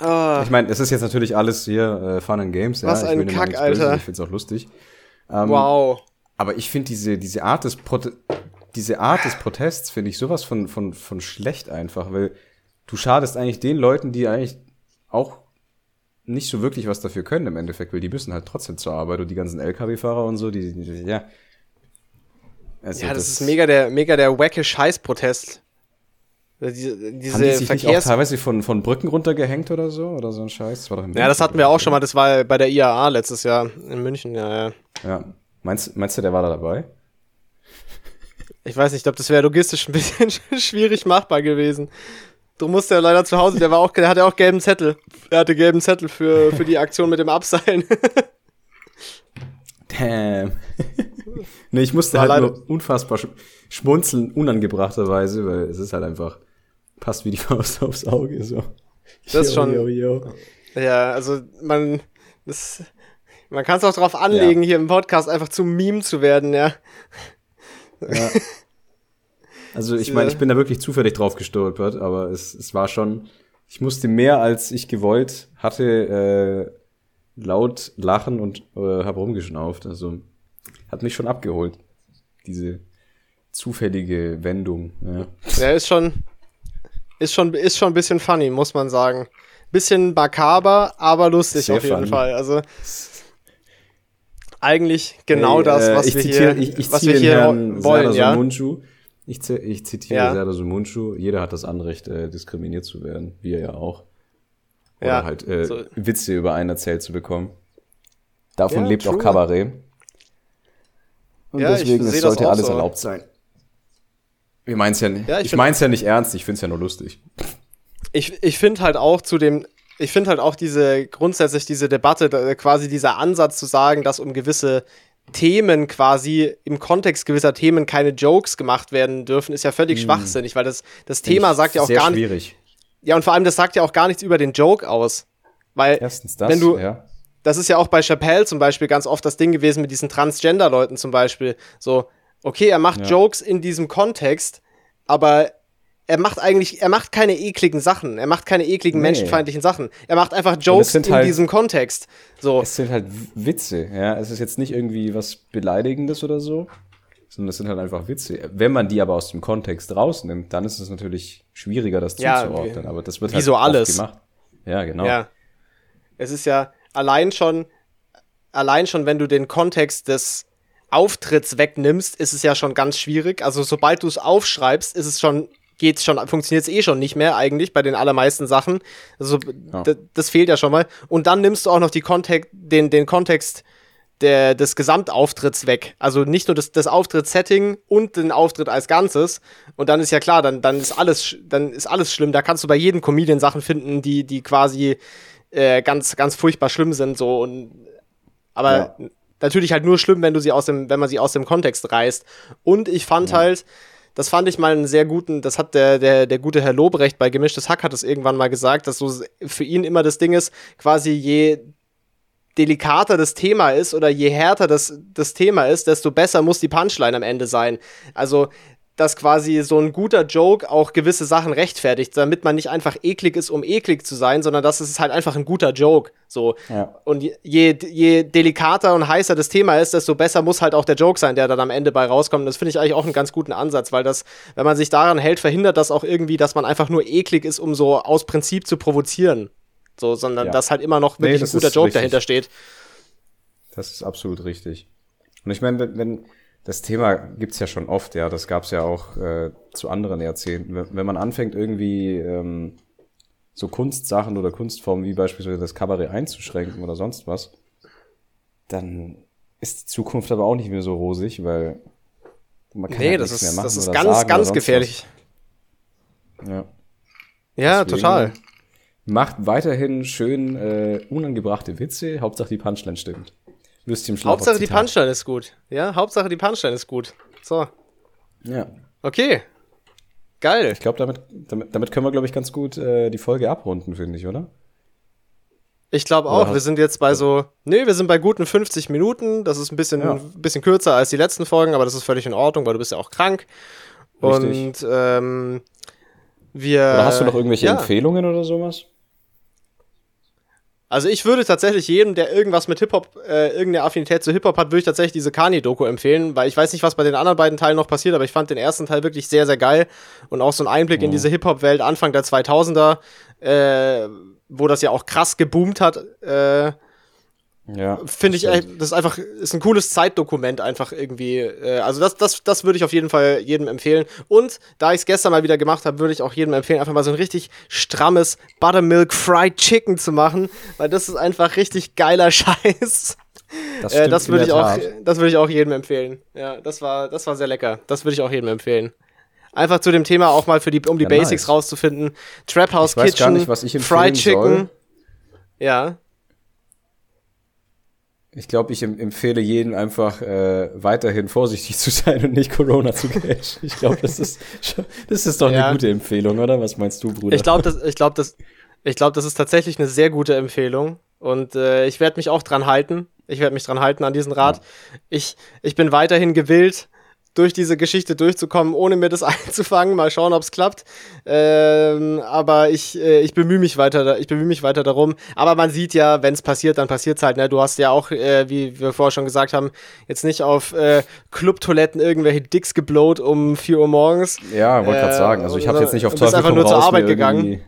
Oh. Ich meine, es ist jetzt natürlich alles hier äh, Fun and Games. Was ja. ein Kack, Alter. Ich finde es auch lustig. Ähm, wow. Aber ich finde diese, diese Art des Prote diese Art des Protests finde ich sowas von, von, von schlecht einfach, weil du schadest eigentlich den Leuten, die eigentlich auch nicht so wirklich was dafür können im Endeffekt, weil die müssen halt trotzdem zur Arbeit und die ganzen LKW-Fahrer und so, die, die ja. Also ja, das, das, ist mega der, mega der wacke Scheiß-Protest. Diese, diese Haben die sich Verkehrs nicht auch teilweise von, von Brücken runtergehängt oder so? Oder so ein Scheiß? Das war doch ja, das hatten wir auch schon mal. Das war bei der IAA letztes Jahr in München, ja, ja. Ja. Meinst, meinst du, der war da dabei? Ich weiß nicht, ich glaube, das wäre logistisch ein bisschen schwierig machbar gewesen. Du musst ja leider zu Hause, der war auch, der hatte auch gelben Zettel. Er hatte gelben Zettel für, für die Aktion mit dem Abseilen. Damn. nee, ich musste war halt leider. nur unfassbar schmunzeln, unangebrachterweise, weil es ist halt einfach, passt wie die Faust aufs Auge, so. Das ist schon. Yo, yo. Ja, also man, das, man kann es auch darauf anlegen, ja. hier im Podcast einfach zum Meme zu werden, ja. ja. Also ich meine, ich bin da wirklich zufällig drauf gestolpert, aber es, es war schon, ich musste mehr als ich gewollt hatte äh, laut lachen und äh, habe rumgeschnauft. Also hat mich schon abgeholt, diese zufällige Wendung. Ja, ja ist schon, ist schon, ist schon ein bisschen funny, muss man sagen. Bisschen makaber, aber lustig Sehr auf jeden funny. Fall. Also eigentlich genau hey, das, was äh, wir zitiere, hier, ich, ich was wir hier Herrn wollen, ja. Mundschuh. Ich, ich zitiere ja. Serdar Sumunchu, jeder hat das Anrecht, äh, diskriminiert zu werden, wir ja auch. Oder ja, halt äh, so. Witze über einen erzählt zu bekommen. Davon ja, lebt true. auch Kabarett. Und ja, deswegen es sollte alles so. erlaubt sein. Wir meinen's ja nicht. Ja, ich ich mein's ja nicht ernst, ich find's ja nur lustig. Ich, ich finde halt auch zu dem, ich finde halt auch diese, grundsätzlich diese Debatte, quasi dieser Ansatz zu sagen, dass um gewisse Themen quasi im Kontext gewisser Themen keine Jokes gemacht werden dürfen, ist ja völlig hm. schwachsinnig, weil das, das Thema sagt ja auch gar nicht. Ja, und vor allem, das sagt ja auch gar nichts über den Joke aus. Weil, Erstens das, wenn du, ja. Das ist ja auch bei Chappelle zum Beispiel ganz oft das Ding gewesen mit diesen Transgender-Leuten zum Beispiel. So, okay, er macht ja. Jokes in diesem Kontext, aber er macht eigentlich, er macht keine ekligen Sachen. Er macht keine ekligen nee. menschenfeindlichen Sachen. Er macht einfach Jokes in halt, diesem Kontext. So. Es sind halt Witze, ja. Es ist jetzt nicht irgendwie was Beleidigendes oder so, sondern es sind halt einfach Witze. Wenn man die aber aus dem Kontext rausnimmt, dann ist es natürlich schwieriger, das ja, zuzuordnen. Aber das wird halt so alles. gemacht. Ja, genau. Ja. Es ist ja allein schon, allein schon, wenn du den Kontext des Auftritts wegnimmst, ist es ja schon ganz schwierig. Also sobald du es aufschreibst, ist es schon geht's schon, funktioniert es eh schon nicht mehr eigentlich bei den allermeisten Sachen. Also ja. das fehlt ja schon mal. Und dann nimmst du auch noch die Kontext, den, den Kontext der, des Gesamtauftritts weg. Also nicht nur das, das Auftrittssetting und den Auftritt als Ganzes. Und dann ist ja klar, dann, dann ist alles, dann ist alles schlimm. Da kannst du bei jedem Comedian Sachen finden, die, die quasi äh, ganz, ganz furchtbar schlimm sind. So und aber ja. natürlich halt nur schlimm, wenn du sie aus dem, wenn man sie aus dem Kontext reißt. Und ich fand ja. halt, das fand ich mal einen sehr guten, das hat der, der, der gute Herr Lobrecht bei Gemischtes Hack hat es irgendwann mal gesagt, dass so für ihn immer das Ding ist, quasi je delikater das Thema ist oder je härter das, das Thema ist, desto besser muss die Punchline am Ende sein. Also dass quasi so ein guter Joke auch gewisse Sachen rechtfertigt, damit man nicht einfach eklig ist, um eklig zu sein, sondern dass es halt einfach ein guter Joke. So. Ja. Und je, je delikater und heißer das Thema ist, desto besser muss halt auch der Joke sein, der dann am Ende bei rauskommt. Und das finde ich eigentlich auch einen ganz guten Ansatz, weil das, wenn man sich daran hält, verhindert das auch irgendwie, dass man einfach nur eklig ist, um so aus Prinzip zu provozieren. So, sondern ja. dass halt immer noch wirklich nee, ein guter Joke richtig. dahinter steht. Das ist absolut richtig. Und ich meine, wenn, wenn das Thema gibt's ja schon oft, ja. Das gab's ja auch äh, zu anderen Jahrzehnten. Wenn man anfängt, irgendwie ähm, so Kunstsachen oder Kunstformen wie beispielsweise das Kabarett einzuschränken oder sonst was, dann ist die Zukunft aber auch nicht mehr so rosig, weil man kann nee, halt das ist, mehr machen. Das ist ganz, ganz gefährlich. Was. Ja. Ja, Deswegen total. Macht weiterhin schön äh, unangebrachte Witze, Hauptsache die Punchline stimmt. Würstchen im Hauptsache die Punchline ist gut. Ja, Hauptsache die Punchline ist gut. So. Ja. Okay. Geil. Ich glaube, damit, damit, damit, können wir, glaube ich, ganz gut äh, die Folge abrunden, finde ich, oder? Ich glaube auch. wir sind jetzt bei so, nee, wir sind bei guten 50 Minuten. Das ist ein bisschen, ja. ein bisschen kürzer als die letzten Folgen, aber das ist völlig in Ordnung, weil du bist ja auch krank. Richtig. Und ähm, wir. Oder hast du noch irgendwelche ja. Empfehlungen oder sowas? Also ich würde tatsächlich jedem, der irgendwas mit Hip-Hop, äh, irgendeine Affinität zu Hip-Hop hat, würde ich tatsächlich diese Kanye-Doku empfehlen, weil ich weiß nicht, was bei den anderen beiden Teilen noch passiert, aber ich fand den ersten Teil wirklich sehr, sehr geil und auch so ein Einblick mhm. in diese Hip-Hop-Welt Anfang der 2000er, äh, wo das ja auch krass geboomt hat, äh, ja. Finde ich, das ist einfach, ist ein cooles Zeitdokument einfach irgendwie. Äh, also das, das, das würde ich auf jeden Fall jedem empfehlen. Und da ich es gestern mal wieder gemacht habe, würde ich auch jedem empfehlen, einfach mal so ein richtig strammes Buttermilk Fried Chicken zu machen, weil das ist einfach richtig geiler Scheiß. Das, äh, das würde ich auch, das würde ich auch jedem empfehlen. Ja, das war, das war sehr lecker. Das würde ich auch jedem empfehlen. Einfach zu dem Thema auch mal für die, um die ja, Basics nice. rauszufinden. Trap House Kitchen, nicht, Fried Chicken. Soll. Ja. Ich glaube, ich empfehle jedem einfach äh, weiterhin vorsichtig zu sein und nicht Corona zu catchen. Ich glaube, das ist das ist doch ja. eine gute Empfehlung, oder? Was meinst du, Bruder? Ich glaube, das, ich glaube, das, ich glaube, das ist tatsächlich eine sehr gute Empfehlung und äh, ich werde mich auch dran halten. Ich werde mich dran halten an diesen Rat. Ja. Ich, ich bin weiterhin gewillt, durch diese Geschichte durchzukommen, ohne mir das einzufangen. Mal schauen, ob es klappt. Ähm, aber ich, äh, ich bemühe mich weiter, ich bemühe mich weiter darum. Aber man sieht ja, wenn es passiert, dann passiert es halt. Ne? Du hast ja auch, äh, wie wir vorher schon gesagt haben, jetzt nicht auf äh, Clubtoiletten irgendwelche Dicks geblowt um 4 Uhr morgens. Ja, wollte gerade sagen. Also ich habe jetzt nicht auf Teufel bist einfach nur zur Arbeit gegangen.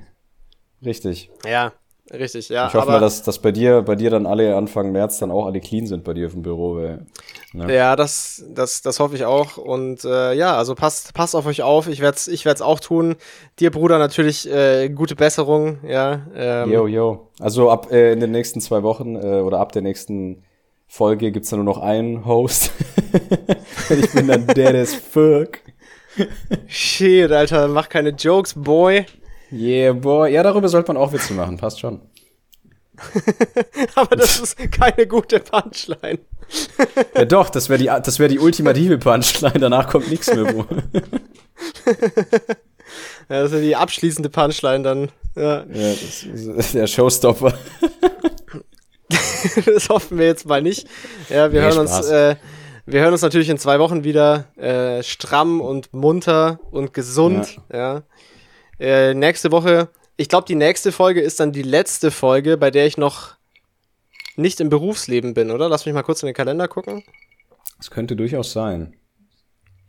Richtig. Ja, Richtig, ja. Ich hoffe mal, dass, dass bei dir, bei dir dann alle Anfang März dann auch alle clean sind bei dir im Büro. Weil, ne? Ja, das, das, das hoffe ich auch. Und äh, ja, also passt, passt auf euch auf. Ich werde es ich werd's auch tun. Dir, Bruder, natürlich äh, gute Besserung. Ja, ähm. Yo, yo. Also ab äh, in den nächsten zwei Wochen äh, oder ab der nächsten Folge gibt's dann nur noch einen Host. ich bin dann dead as fuck. Shit, Alter, mach keine Jokes, boy. Yeah, boy. Ja, darüber sollte man auch Witze machen, passt schon. Aber das ist keine gute Punchline. ja doch, das wäre die, das wär die ultimative Punchline, danach kommt nichts mehr. das ist die abschließende Punchline dann. Ja, ja das ist der Showstopper. das hoffen wir jetzt mal nicht. Ja, wir nee, hören Spaß. uns. Äh, wir hören uns natürlich in zwei Wochen wieder äh, stramm und munter und gesund. Ja. ja. Äh, nächste Woche, ich glaube, die nächste Folge ist dann die letzte Folge, bei der ich noch nicht im Berufsleben bin, oder? Lass mich mal kurz in den Kalender gucken. Das könnte durchaus sein.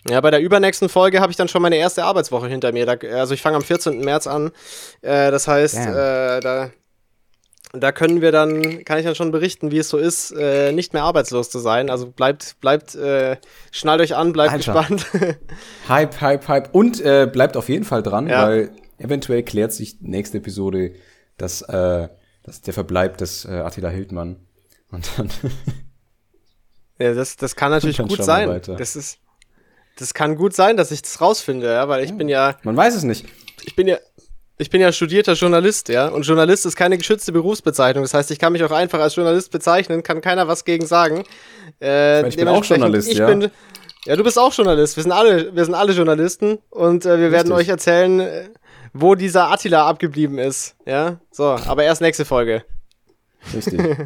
Ja, bei der übernächsten Folge habe ich dann schon meine erste Arbeitswoche hinter mir. Da, also ich fange am 14. März an. Äh, das heißt, äh, da, da können wir dann, kann ich dann schon berichten, wie es so ist, äh, nicht mehr arbeitslos zu sein. Also bleibt, bleibt, äh, schnallt euch an, bleibt Alter. gespannt. hype, Hype, Hype. Und äh, bleibt auf jeden Fall dran, ja. weil eventuell klärt sich nächste Episode, dass, äh, dass der Verbleib des äh, Attila Hildmann. Und dann. ja, das, das kann natürlich gut sein. Das ist das kann gut sein, dass ich das rausfinde, ja, weil ich ja. bin ja. Man weiß es nicht. Ich bin ja. Ich bin ja studierter Journalist, ja, und Journalist ist keine geschützte Berufsbezeichnung. Das heißt, ich kann mich auch einfach als Journalist bezeichnen, kann keiner was gegen sagen. Äh, ich, bin auch Journalist, ja. Bin, ja, du bist auch Journalist. Wir sind alle, wir sind alle Journalisten und äh, wir Richtig. werden euch erzählen, äh, wo dieser Attila abgeblieben ist. Ja, so, aber erst nächste Folge. Richtig.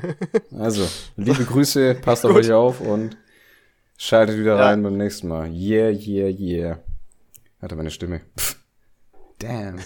Also, liebe Grüße, passt auf euch auf und Schaltet wieder ja. rein beim nächsten Mal. Yeah, yeah, yeah. Hatte meine Stimme. Pff. Damn.